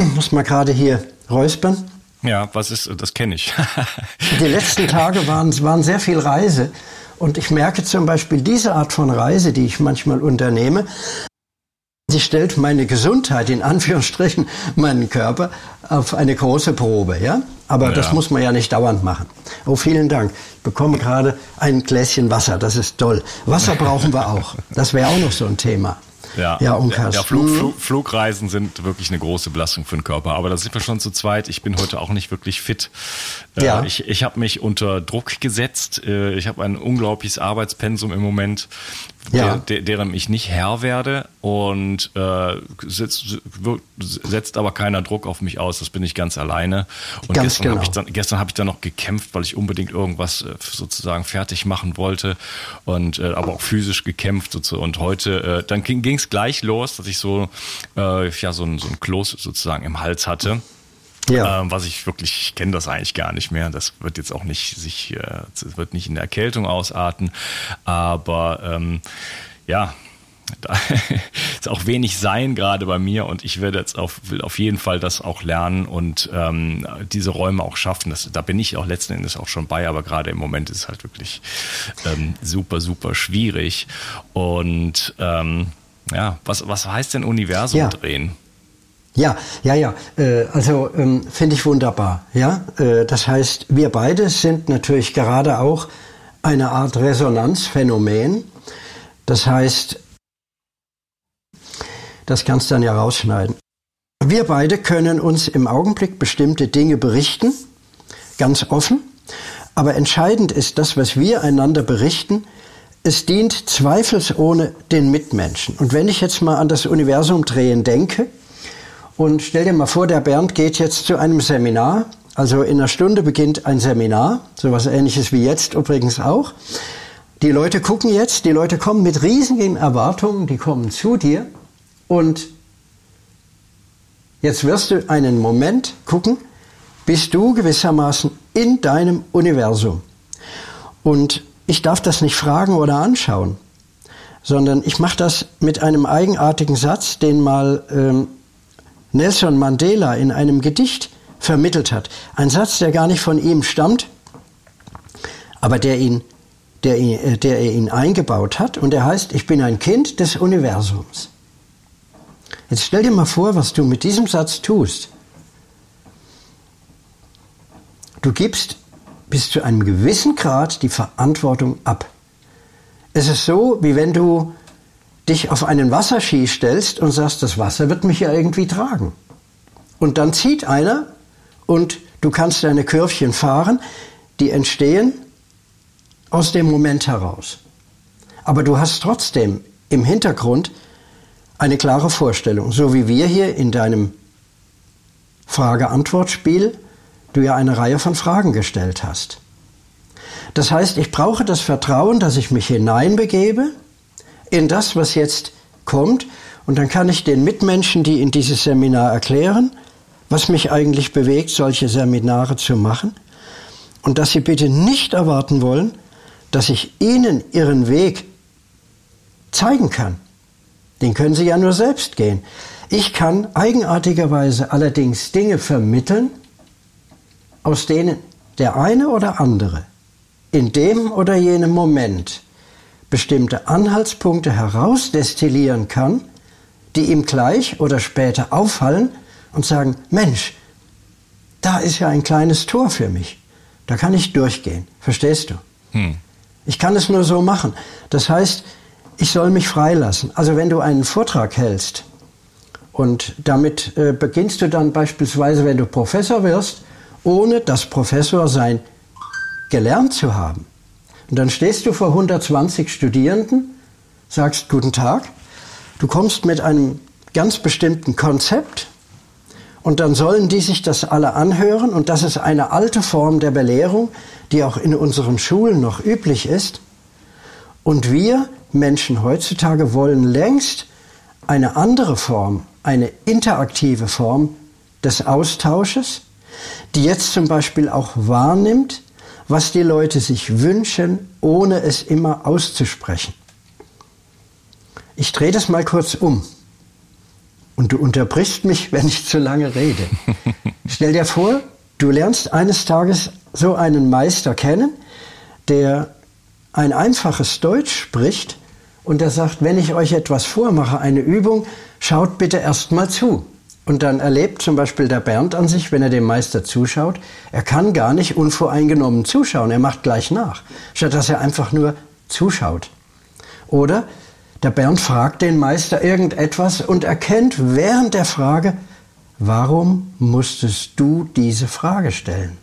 Ich muss mal gerade hier räuspern. Ja, was ist, das kenne ich. Die letzten Tage waren, waren sehr viel Reise. Und ich merke zum Beispiel diese Art von Reise, die ich manchmal unternehme, Sie stellt meine Gesundheit, in Anführungsstrichen, meinen Körper auf eine große Probe, ja? Aber ja. das muss man ja nicht dauernd machen. Oh, vielen Dank. Ich bekomme gerade ein Gläschen Wasser. Das ist toll. Wasser brauchen wir auch. Das wäre auch noch so ein Thema. Ja, ja, Unkas. ja Flug, Flug, Flugreisen sind wirklich eine große Belastung für den Körper. Aber da sind wir schon zu zweit. Ich bin heute auch nicht wirklich fit. Ja. Ich, ich habe mich unter Druck gesetzt. Äh, ich habe ein unglaubliches Arbeitspensum im Moment, ja. der, deren ich nicht Herr werde und äh, setzt, setzt aber keiner Druck auf mich aus. Das bin ich ganz alleine. Und ganz gestern genau. habe ich dann gestern habe ich dann noch gekämpft, weil ich unbedingt irgendwas äh, sozusagen fertig machen wollte und äh, aber auch physisch gekämpft sozusagen. und heute äh, dann ging es gleich los, dass ich so äh, ja so ein so ein Kloß sozusagen im Hals hatte. Ja. Ähm, was ich wirklich, ich kenne das eigentlich gar nicht mehr. Das wird jetzt auch nicht sich, äh, wird nicht in der Erkältung ausarten. Aber ähm, ja, da ist auch wenig sein gerade bei mir und ich werde jetzt auf, will auf jeden Fall das auch lernen und ähm, diese Räume auch schaffen. Das, da bin ich auch letzten Endes auch schon bei, aber gerade im Moment ist es halt wirklich ähm, super, super schwierig. Und ähm, ja, was, was heißt denn Universum ja. drehen? Ja, ja, ja. Äh, also ähm, finde ich wunderbar. Ja, äh, das heißt, wir beide sind natürlich gerade auch eine Art Resonanzphänomen. Das heißt, das kannst du dann ja rausschneiden. Wir beide können uns im Augenblick bestimmte Dinge berichten, ganz offen. Aber entscheidend ist das, was wir einander berichten. Es dient zweifelsohne den Mitmenschen. Und wenn ich jetzt mal an das Universum drehen denke, und stell dir mal vor, der Bernd geht jetzt zu einem Seminar. Also in einer Stunde beginnt ein Seminar, sowas ähnliches wie jetzt übrigens auch. Die Leute gucken jetzt, die Leute kommen mit riesigen Erwartungen, die kommen zu dir und jetzt wirst du einen Moment gucken, bist du gewissermaßen in deinem Universum. Und ich darf das nicht fragen oder anschauen, sondern ich mache das mit einem eigenartigen Satz, den mal ähm, Nelson Mandela in einem Gedicht vermittelt hat. Ein Satz, der gar nicht von ihm stammt, aber der ihn, der, ihn, der er ihn eingebaut hat und er heißt, ich bin ein Kind des Universums. Jetzt stell dir mal vor, was du mit diesem Satz tust. Du gibst bis zu einem gewissen Grad die Verantwortung ab. Es ist so, wie wenn du dich auf einen Wasserski stellst und sagst, das Wasser wird mich ja irgendwie tragen. Und dann zieht einer und du kannst deine Körbchen fahren, die entstehen aus dem Moment heraus. Aber du hast trotzdem im Hintergrund eine klare Vorstellung, so wie wir hier in deinem Frage-Antwort-Spiel du ja eine Reihe von Fragen gestellt hast. Das heißt, ich brauche das Vertrauen, dass ich mich hineinbegebe in das, was jetzt kommt, und dann kann ich den Mitmenschen, die in dieses Seminar erklären, was mich eigentlich bewegt, solche Seminare zu machen, und dass sie bitte nicht erwarten wollen, dass ich ihnen ihren Weg zeigen kann. Den können sie ja nur selbst gehen. Ich kann eigenartigerweise allerdings Dinge vermitteln, aus denen der eine oder andere in dem oder jenem Moment bestimmte Anhaltspunkte herausdestillieren kann, die ihm gleich oder später auffallen und sagen, Mensch, da ist ja ein kleines Tor für mich. Da kann ich durchgehen. Verstehst du? Hm. Ich kann es nur so machen. Das heißt, ich soll mich freilassen. Also wenn du einen Vortrag hältst und damit äh, beginnst du dann beispielsweise, wenn du Professor wirst, ohne das Professor sein gelernt zu haben. Und dann stehst du vor 120 Studierenden, sagst Guten Tag, du kommst mit einem ganz bestimmten Konzept und dann sollen die sich das alle anhören und das ist eine alte Form der Belehrung, die auch in unseren Schulen noch üblich ist. Und wir Menschen heutzutage wollen längst eine andere Form, eine interaktive Form des Austausches, die jetzt zum Beispiel auch wahrnimmt, was die Leute sich wünschen, ohne es immer auszusprechen. Ich drehe das mal kurz um. Und du unterbrichst mich, wenn ich zu lange rede. Stell dir vor, du lernst eines Tages so einen Meister kennen, der ein einfaches Deutsch spricht und der sagt, wenn ich euch etwas vormache, eine Übung, schaut bitte erst mal zu. Und dann erlebt zum Beispiel der Bernd an sich, wenn er dem Meister zuschaut, er kann gar nicht unvoreingenommen zuschauen, er macht gleich nach, statt dass er einfach nur zuschaut. Oder der Bernd fragt den Meister irgendetwas und erkennt während der Frage, warum musstest du diese Frage stellen?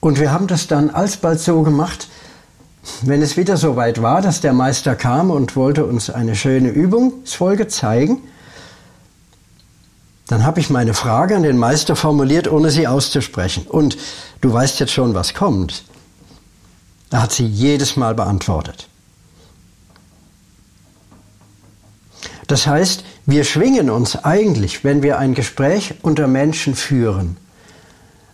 Und wir haben das dann alsbald so gemacht, wenn es wieder so weit war, dass der Meister kam und wollte uns eine schöne Übungsfolge zeigen, dann habe ich meine Frage an den Meister formuliert, ohne sie auszusprechen. Und du weißt jetzt schon, was kommt. Er hat sie jedes Mal beantwortet. Das heißt, wir schwingen uns eigentlich, wenn wir ein Gespräch unter Menschen führen,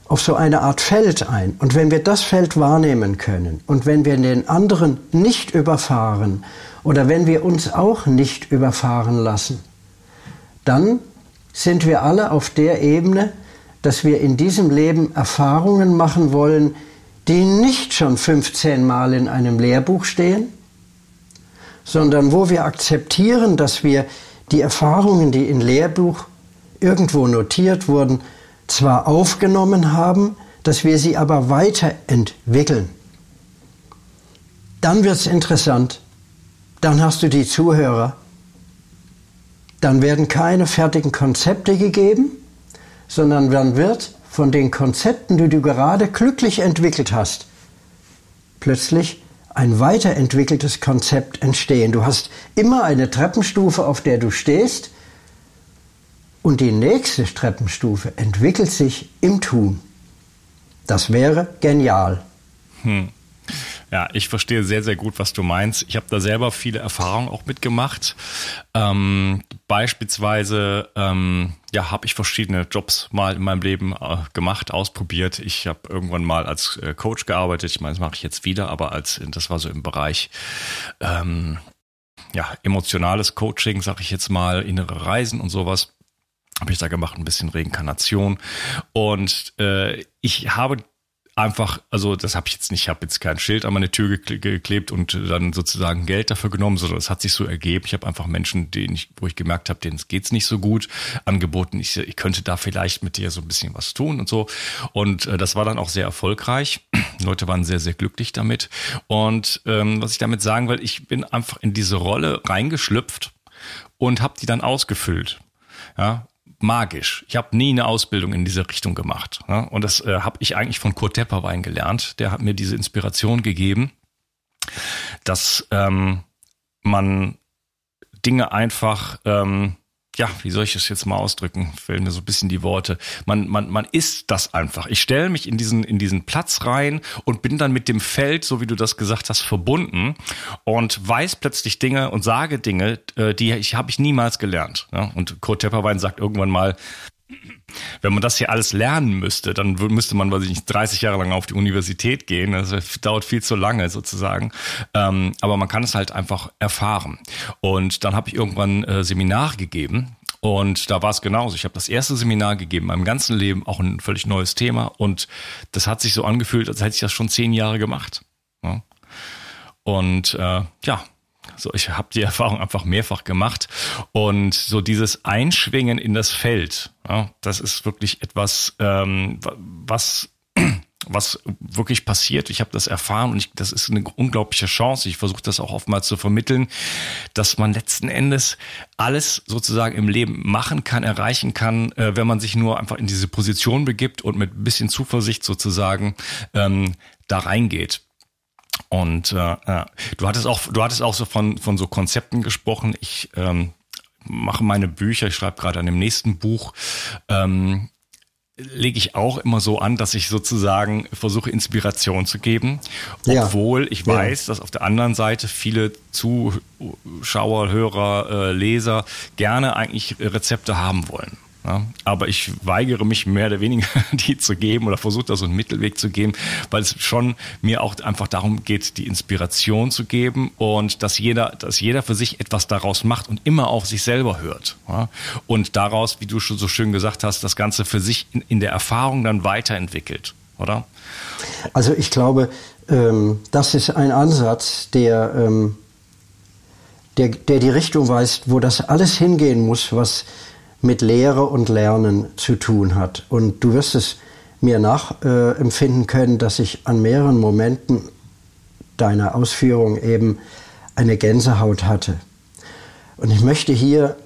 auf so eine Art Feld ein. Und wenn wir das Feld wahrnehmen können und wenn wir den anderen nicht überfahren oder wenn wir uns auch nicht überfahren lassen, dann sind wir alle auf der Ebene, dass wir in diesem Leben Erfahrungen machen wollen, die nicht schon 15 Mal in einem Lehrbuch stehen, sondern wo wir akzeptieren, dass wir die Erfahrungen, die in Lehrbuch irgendwo notiert wurden, zwar aufgenommen haben, dass wir sie aber weiterentwickeln. Dann wird es interessant. Dann hast du die Zuhörer, dann werden keine fertigen Konzepte gegeben, sondern dann wird von den Konzepten, die du gerade glücklich entwickelt hast, plötzlich ein weiterentwickeltes Konzept entstehen. Du hast immer eine Treppenstufe, auf der du stehst, und die nächste Treppenstufe entwickelt sich im Tun. Das wäre genial. Hm. Ja, ich verstehe sehr, sehr gut, was du meinst. Ich habe da selber viele Erfahrungen auch mitgemacht. Ähm, beispielsweise ähm, ja, habe ich verschiedene Jobs mal in meinem Leben äh, gemacht, ausprobiert. Ich habe irgendwann mal als äh, Coach gearbeitet. Ich meine, das mache ich jetzt wieder, aber als das war so im Bereich ähm, ja, emotionales Coaching, sage ich jetzt mal, innere Reisen und sowas habe ich da gemacht, ein bisschen Reinkarnation. Und äh, ich habe einfach, also das habe ich jetzt nicht, ich habe jetzt kein Schild an meine Tür geklebt und dann sozusagen Geld dafür genommen, sondern es hat sich so ergeben. Ich habe einfach Menschen, denen ich, wo ich gemerkt habe, denen geht's nicht so gut, angeboten, ich, ich könnte da vielleicht mit dir so ein bisschen was tun und so. Und äh, das war dann auch sehr erfolgreich. Die Leute waren sehr, sehr glücklich damit. Und ähm, was ich damit sagen will, ich bin einfach in diese Rolle reingeschlüpft und habe die dann ausgefüllt. Ja, magisch. Ich habe nie eine Ausbildung in diese Richtung gemacht. Ne? Und das äh, habe ich eigentlich von Kurt Tepperwein gelernt. Der hat mir diese Inspiration gegeben, dass ähm, man Dinge einfach ähm, ja, wie soll ich das jetzt mal ausdrücken? Fehlen mir so ein bisschen die Worte. Man, man, man ist das einfach. Ich stelle mich in diesen, in diesen Platz rein und bin dann mit dem Feld, so wie du das gesagt hast, verbunden und weiß plötzlich Dinge und sage Dinge, äh, die ich habe ich niemals gelernt. Und Kurt Tepperwein sagt irgendwann mal, wenn man das hier alles lernen müsste, dann müsste man, weiß ich nicht, 30 Jahre lang auf die Universität gehen. Das dauert viel zu lange sozusagen. Ähm, aber man kann es halt einfach erfahren. Und dann habe ich irgendwann äh, Seminare gegeben. Und da war es genauso. Ich habe das erste Seminar gegeben, meinem ganzen Leben, auch ein völlig neues Thema. Und das hat sich so angefühlt, als hätte ich das schon zehn Jahre gemacht. Und äh, ja, so, ich habe die Erfahrung einfach mehrfach gemacht. Und so dieses Einschwingen in das Feld, ja, das ist wirklich etwas, ähm, was was wirklich passiert. Ich habe das erfahren und ich, das ist eine unglaubliche Chance. Ich versuche das auch oftmals zu vermitteln, dass man letzten Endes alles sozusagen im Leben machen kann, erreichen kann, äh, wenn man sich nur einfach in diese Position begibt und mit ein bisschen Zuversicht sozusagen ähm, da reingeht. Und äh, du hattest auch, du hattest auch so von, von so Konzepten gesprochen. Ich ähm, mache meine Bücher, ich schreibe gerade an dem nächsten Buch. Ähm, lege ich auch immer so an, dass ich sozusagen versuche, Inspiration zu geben, obwohl ja. ich weiß, ja. dass auf der anderen Seite viele Zuschauer, Hörer, äh, Leser gerne eigentlich Rezepte haben wollen. Ja, aber ich weigere mich mehr oder weniger, die zu geben oder versuche da so einen Mittelweg zu geben, weil es schon mir auch einfach darum geht, die Inspiration zu geben und dass jeder, dass jeder für sich etwas daraus macht und immer auf sich selber hört. Ja, und daraus, wie du schon so schön gesagt hast, das Ganze für sich in, in der Erfahrung dann weiterentwickelt, oder? Also ich glaube, ähm, das ist ein Ansatz, der, ähm, der, der die Richtung weist, wo das alles hingehen muss, was mit Lehre und Lernen zu tun hat. Und du wirst es mir nachempfinden äh, können, dass ich an mehreren Momenten deiner Ausführung eben eine Gänsehaut hatte. Und ich möchte hier,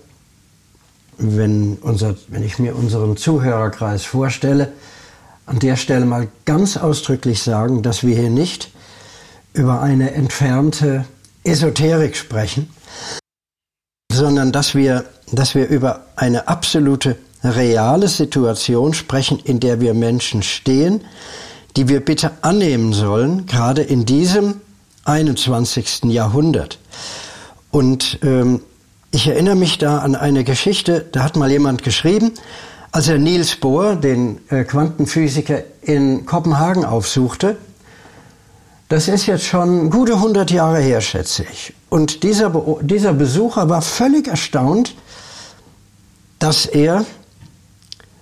wenn, unser, wenn ich mir unseren Zuhörerkreis vorstelle, an der Stelle mal ganz ausdrücklich sagen, dass wir hier nicht über eine entfernte Esoterik sprechen, sondern dass wir dass wir über eine absolute reale Situation sprechen, in der wir Menschen stehen, die wir bitte annehmen sollen, gerade in diesem 21. Jahrhundert. Und ähm, ich erinnere mich da an eine Geschichte, da hat mal jemand geschrieben, als er Niels Bohr, den äh, Quantenphysiker in Kopenhagen aufsuchte, das ist jetzt schon gute 100 Jahre her, schätze ich. Und dieser, dieser Besucher war völlig erstaunt, dass er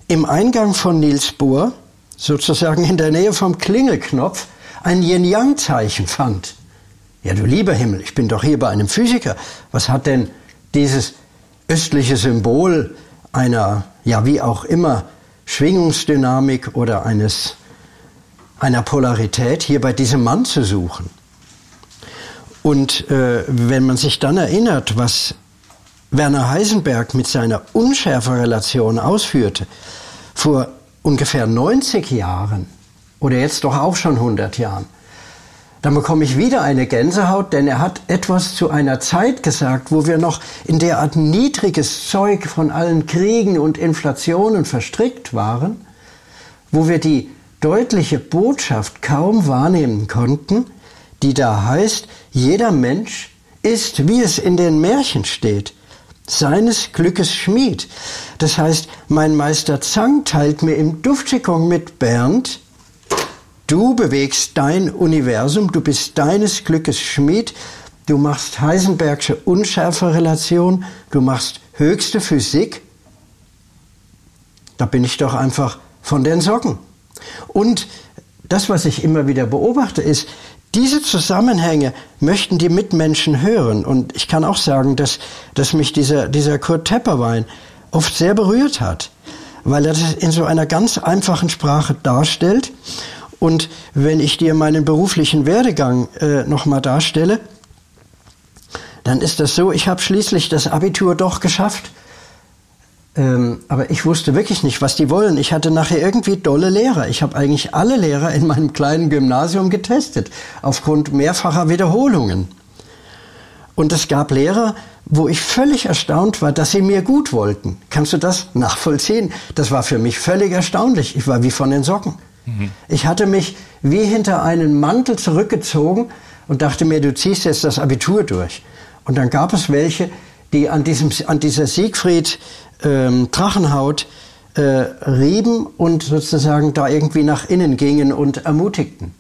im Eingang von Niels Bohr, sozusagen in der Nähe vom Klingelknopf, ein Yin-Yang-Zeichen fand. Ja, du lieber Himmel, ich bin doch hier bei einem Physiker. Was hat denn dieses östliche Symbol einer, ja, wie auch immer, Schwingungsdynamik oder eines, einer Polarität hier bei diesem Mann zu suchen? Und äh, wenn man sich dann erinnert, was Werner Heisenberg mit seiner Unschärferelation ausführte, vor ungefähr 90 Jahren oder jetzt doch auch schon 100 Jahren, dann bekomme ich wieder eine Gänsehaut, denn er hat etwas zu einer Zeit gesagt, wo wir noch in derart niedriges Zeug von allen Kriegen und Inflationen verstrickt waren, wo wir die deutliche Botschaft kaum wahrnehmen konnten, die da heißt, jeder Mensch ist, wie es in den Märchen steht, seines Glückes Schmied. Das heißt, mein Meister Zang teilt mir im Duftschickung mit Bernd, du bewegst dein Universum, du bist deines Glückes Schmied, du machst Heisenbergsche Unschärferelation, du machst höchste Physik. Da bin ich doch einfach von den Socken. Und das, was ich immer wieder beobachte, ist, diese Zusammenhänge möchten die Mitmenschen hören. Und ich kann auch sagen, dass, dass mich dieser, dieser Kurt Tepperwein oft sehr berührt hat, weil er das in so einer ganz einfachen Sprache darstellt. Und wenn ich dir meinen beruflichen Werdegang äh, nochmal darstelle, dann ist das so, ich habe schließlich das Abitur doch geschafft. Ähm, aber ich wusste wirklich nicht, was die wollen. Ich hatte nachher irgendwie dolle Lehrer. Ich habe eigentlich alle Lehrer in meinem kleinen Gymnasium getestet, aufgrund mehrfacher Wiederholungen. Und es gab Lehrer, wo ich völlig erstaunt war, dass sie mir gut wollten. Kannst du das nachvollziehen? Das war für mich völlig erstaunlich. Ich war wie von den Socken. Mhm. Ich hatte mich wie hinter einen Mantel zurückgezogen und dachte mir, du ziehst jetzt das Abitur durch. Und dann gab es welche, die an, diesem, an dieser Siegfried ähm, Drachenhaut äh, rieben und sozusagen da irgendwie nach innen gingen und ermutigten.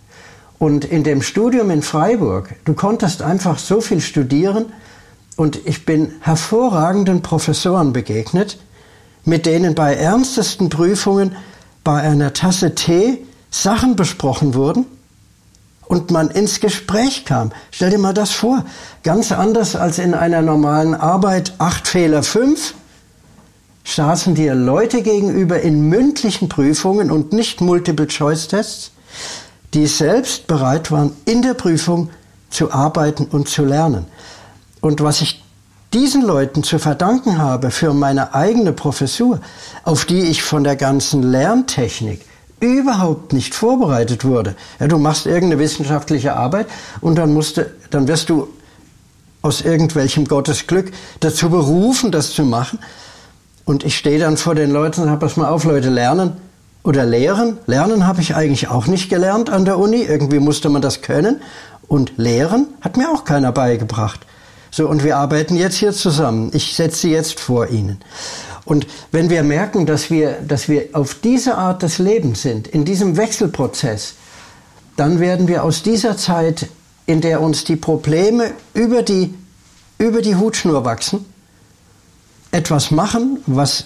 Und in dem Studium in Freiburg, du konntest einfach so viel studieren und ich bin hervorragenden Professoren begegnet, mit denen bei ernstesten Prüfungen bei einer Tasse Tee Sachen besprochen wurden und man ins Gespräch kam. Stell dir mal das vor, ganz anders als in einer normalen Arbeit, acht Fehler, fünf, saßen dir Leute gegenüber in mündlichen Prüfungen und nicht Multiple-Choice-Tests, die selbst bereit waren, in der Prüfung zu arbeiten und zu lernen. Und was ich diesen Leuten zu verdanken habe für meine eigene Professur, auf die ich von der ganzen Lerntechnik überhaupt nicht vorbereitet wurde. Ja, du machst irgendeine wissenschaftliche Arbeit und dann musst du, dann wirst du aus irgendwelchem Gottesglück dazu berufen, das zu machen. Und ich stehe dann vor den Leuten und sage, pass mal auf, Leute, lernen oder lehren. Lernen habe ich eigentlich auch nicht gelernt an der Uni. Irgendwie musste man das können. Und lehren hat mir auch keiner beigebracht. So, und wir arbeiten jetzt hier zusammen. Ich setze sie jetzt vor Ihnen. Und wenn wir merken, dass wir, dass wir auf diese Art des Lebens sind, in diesem Wechselprozess, dann werden wir aus dieser Zeit, in der uns die Probleme über die, über die Hutschnur wachsen, etwas machen, was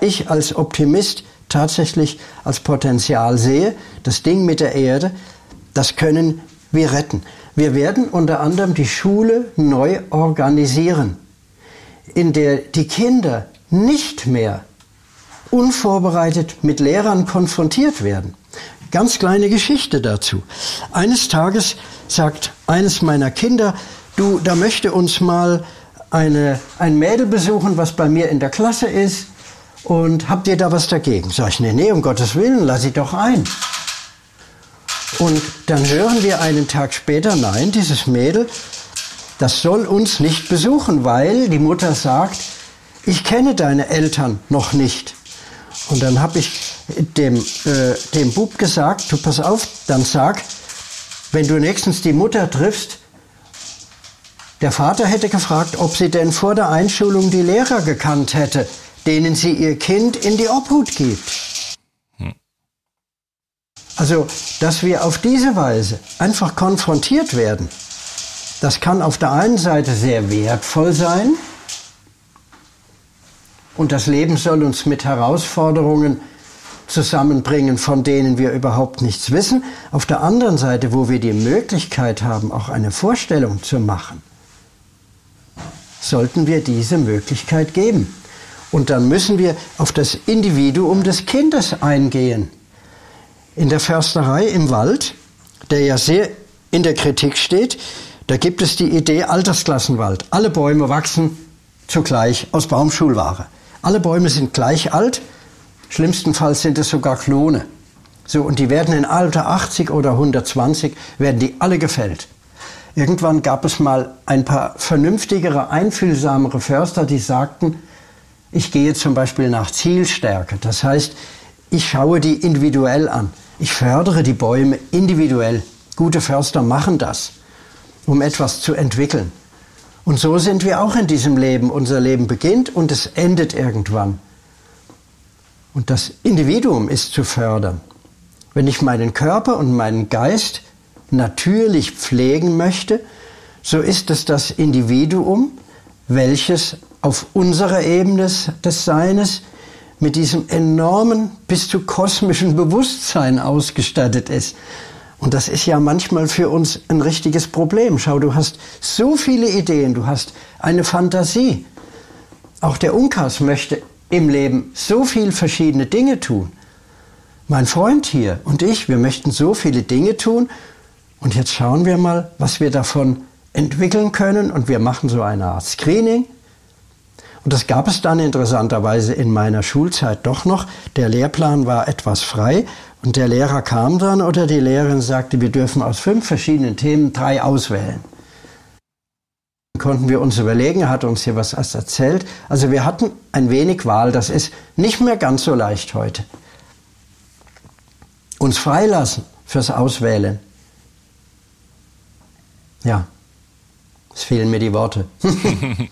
ich als Optimist tatsächlich als Potenzial sehe. Das Ding mit der Erde, das können wir retten. Wir werden unter anderem die Schule neu organisieren, in der die Kinder nicht mehr unvorbereitet mit Lehrern konfrontiert werden. Ganz kleine Geschichte dazu. Eines Tages sagt eines meiner Kinder, du, da möchte uns mal eine, ein Mädel besuchen, was bei mir in der Klasse ist. Und habt ihr da was dagegen? Sag ich, nee, nee, um Gottes Willen, lass sie doch ein. Und dann hören wir einen Tag später, nein, dieses Mädel, das soll uns nicht besuchen, weil die Mutter sagt, ich kenne deine Eltern noch nicht. Und dann habe ich dem, äh, dem Bub gesagt, du pass auf, dann sag, wenn du nächstens die Mutter triffst, der Vater hätte gefragt, ob sie denn vor der Einschulung die Lehrer gekannt hätte, denen sie ihr Kind in die Obhut gibt. Hm. Also, dass wir auf diese Weise einfach konfrontiert werden, das kann auf der einen Seite sehr wertvoll sein und das Leben soll uns mit Herausforderungen zusammenbringen, von denen wir überhaupt nichts wissen. Auf der anderen Seite, wo wir die Möglichkeit haben, auch eine Vorstellung zu machen, sollten wir diese Möglichkeit geben. Und dann müssen wir auf das Individuum des Kindes eingehen. In der Försterei im Wald, der ja sehr in der Kritik steht, da gibt es die Idee Altersklassenwald. Alle Bäume wachsen zugleich aus Baumschulware. Alle Bäume sind gleich alt, schlimmstenfalls sind es sogar Klone. So, und die werden in Alter 80 oder 120, werden die alle gefällt. Irgendwann gab es mal ein paar vernünftigere, einfühlsamere Förster, die sagten, ich gehe zum Beispiel nach Zielstärke. Das heißt, ich schaue die individuell an. Ich fördere die Bäume individuell. Gute Förster machen das, um etwas zu entwickeln. Und so sind wir auch in diesem Leben. Unser Leben beginnt und es endet irgendwann. Und das Individuum ist zu fördern. Wenn ich meinen Körper und meinen Geist natürlich pflegen möchte, so ist es das Individuum, welches auf unserer Ebene des Seines mit diesem enormen bis zu kosmischen Bewusstsein ausgestattet ist. Und das ist ja manchmal für uns ein richtiges Problem. Schau, du hast so viele Ideen, du hast eine Fantasie. Auch der Unkas möchte im Leben so viel verschiedene Dinge tun. Mein Freund hier und ich, wir möchten so viele Dinge tun. Und jetzt schauen wir mal, was wir davon entwickeln können. Und wir machen so eine Art Screening. Und das gab es dann interessanterweise in meiner Schulzeit doch noch. Der Lehrplan war etwas frei und der Lehrer kam dann oder die Lehrerin sagte, wir dürfen aus fünf verschiedenen Themen drei auswählen. Dann konnten wir uns überlegen, er hat uns hier was erzählt. Also wir hatten ein wenig Wahl, das ist nicht mehr ganz so leicht heute. Uns freilassen fürs Auswählen. Ja, es fehlen mir die Worte.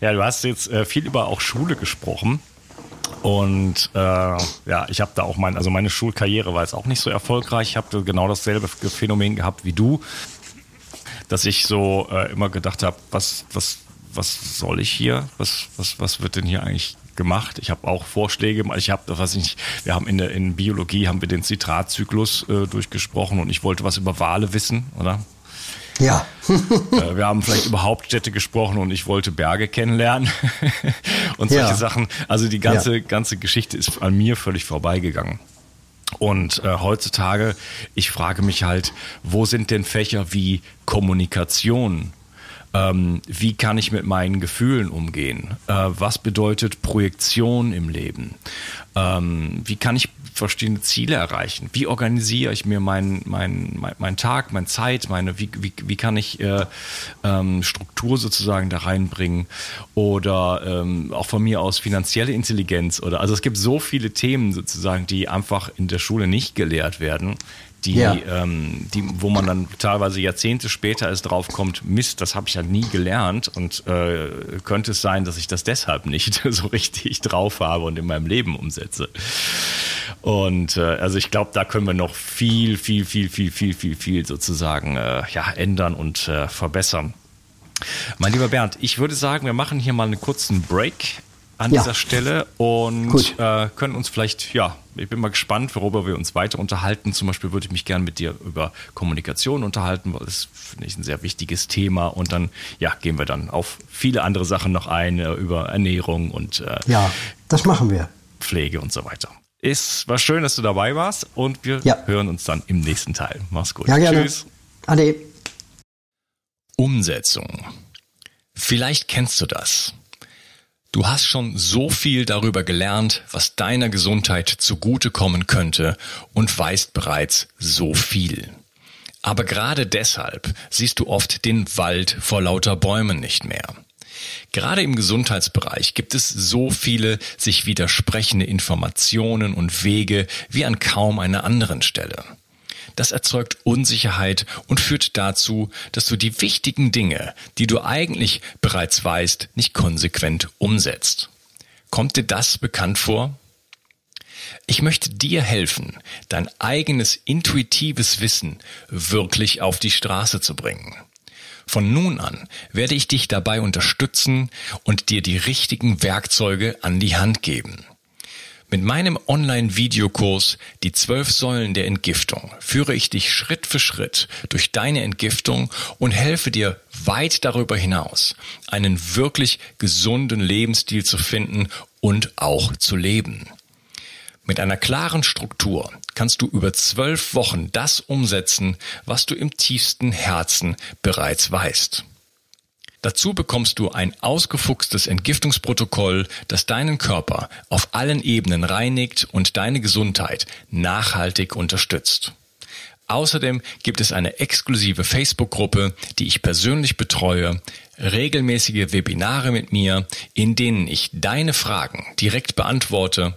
ja, du hast jetzt äh, viel über auch Schule gesprochen. Und äh, ja, ich habe da auch mein, also meine Schulkarriere war jetzt auch nicht so erfolgreich. Ich habe genau dasselbe Phänomen gehabt wie du, dass ich so äh, immer gedacht habe, was, was, was soll ich hier? Was, was, was wird denn hier eigentlich gemacht? Ich habe auch Vorschläge. Ich habe, was ich, wir haben in der in Biologie haben wir den Zitratzyklus äh, durchgesprochen und ich wollte was über Wale wissen, oder? Ja. Äh, wir haben vielleicht über Hauptstädte gesprochen und ich wollte Berge kennenlernen und solche ja. Sachen. Also die ganze, ja. ganze Geschichte ist an mir völlig vorbeigegangen. Und äh, heutzutage, ich frage mich halt, wo sind denn Fächer wie Kommunikation, ähm, wie kann ich mit meinen Gefühlen umgehen? Äh, was bedeutet Projektion im Leben? Ähm, wie kann ich verschiedene Ziele erreichen? Wie organisiere ich mir meinen mein, mein, mein Tag, meine Zeit, meine, wie, wie, wie kann ich äh, ähm, Struktur sozusagen da reinbringen? Oder ähm, auch von mir aus finanzielle Intelligenz oder also es gibt so viele Themen sozusagen, die einfach in der Schule nicht gelehrt werden die, ja. ähm, die, wo man dann teilweise Jahrzehnte später erst drauf kommt, Mist, das habe ich ja nie gelernt und äh, könnte es sein, dass ich das deshalb nicht so richtig drauf habe und in meinem Leben umsetze. Und äh, also ich glaube, da können wir noch viel, viel, viel, viel, viel, viel, viel sozusagen äh, ja, ändern und äh, verbessern. Mein lieber Bernd, ich würde sagen, wir machen hier mal einen kurzen Break an ja. dieser Stelle und äh, können uns vielleicht, ja, ich bin mal gespannt, worüber wir uns weiter unterhalten. Zum Beispiel würde ich mich gerne mit dir über Kommunikation unterhalten, weil das finde ich ein sehr wichtiges Thema. Und dann, ja, gehen wir dann auf viele andere Sachen noch ein, äh, über Ernährung und äh, ja, das machen wir. Pflege und so weiter. Es war schön, dass du dabei warst und wir ja. hören uns dann im nächsten Teil. Mach's gut. Ja, gerne. Tschüss. Ade. Umsetzung. Vielleicht kennst du das. Du hast schon so viel darüber gelernt, was deiner Gesundheit zugutekommen könnte und weißt bereits so viel. Aber gerade deshalb siehst du oft den Wald vor lauter Bäumen nicht mehr. Gerade im Gesundheitsbereich gibt es so viele sich widersprechende Informationen und Wege wie an kaum einer anderen Stelle. Das erzeugt Unsicherheit und führt dazu, dass du die wichtigen Dinge, die du eigentlich bereits weißt, nicht konsequent umsetzt. Kommt dir das bekannt vor? Ich möchte dir helfen, dein eigenes intuitives Wissen wirklich auf die Straße zu bringen. Von nun an werde ich dich dabei unterstützen und dir die richtigen Werkzeuge an die Hand geben. Mit meinem Online-Videokurs Die zwölf Säulen der Entgiftung führe ich dich Schritt für Schritt durch deine Entgiftung und helfe dir weit darüber hinaus, einen wirklich gesunden Lebensstil zu finden und auch zu leben. Mit einer klaren Struktur kannst du über zwölf Wochen das umsetzen, was du im tiefsten Herzen bereits weißt. Dazu bekommst du ein ausgefuchstes Entgiftungsprotokoll, das deinen Körper auf allen Ebenen reinigt und deine Gesundheit nachhaltig unterstützt. Außerdem gibt es eine exklusive Facebook-Gruppe, die ich persönlich betreue, regelmäßige Webinare mit mir, in denen ich deine Fragen direkt beantworte,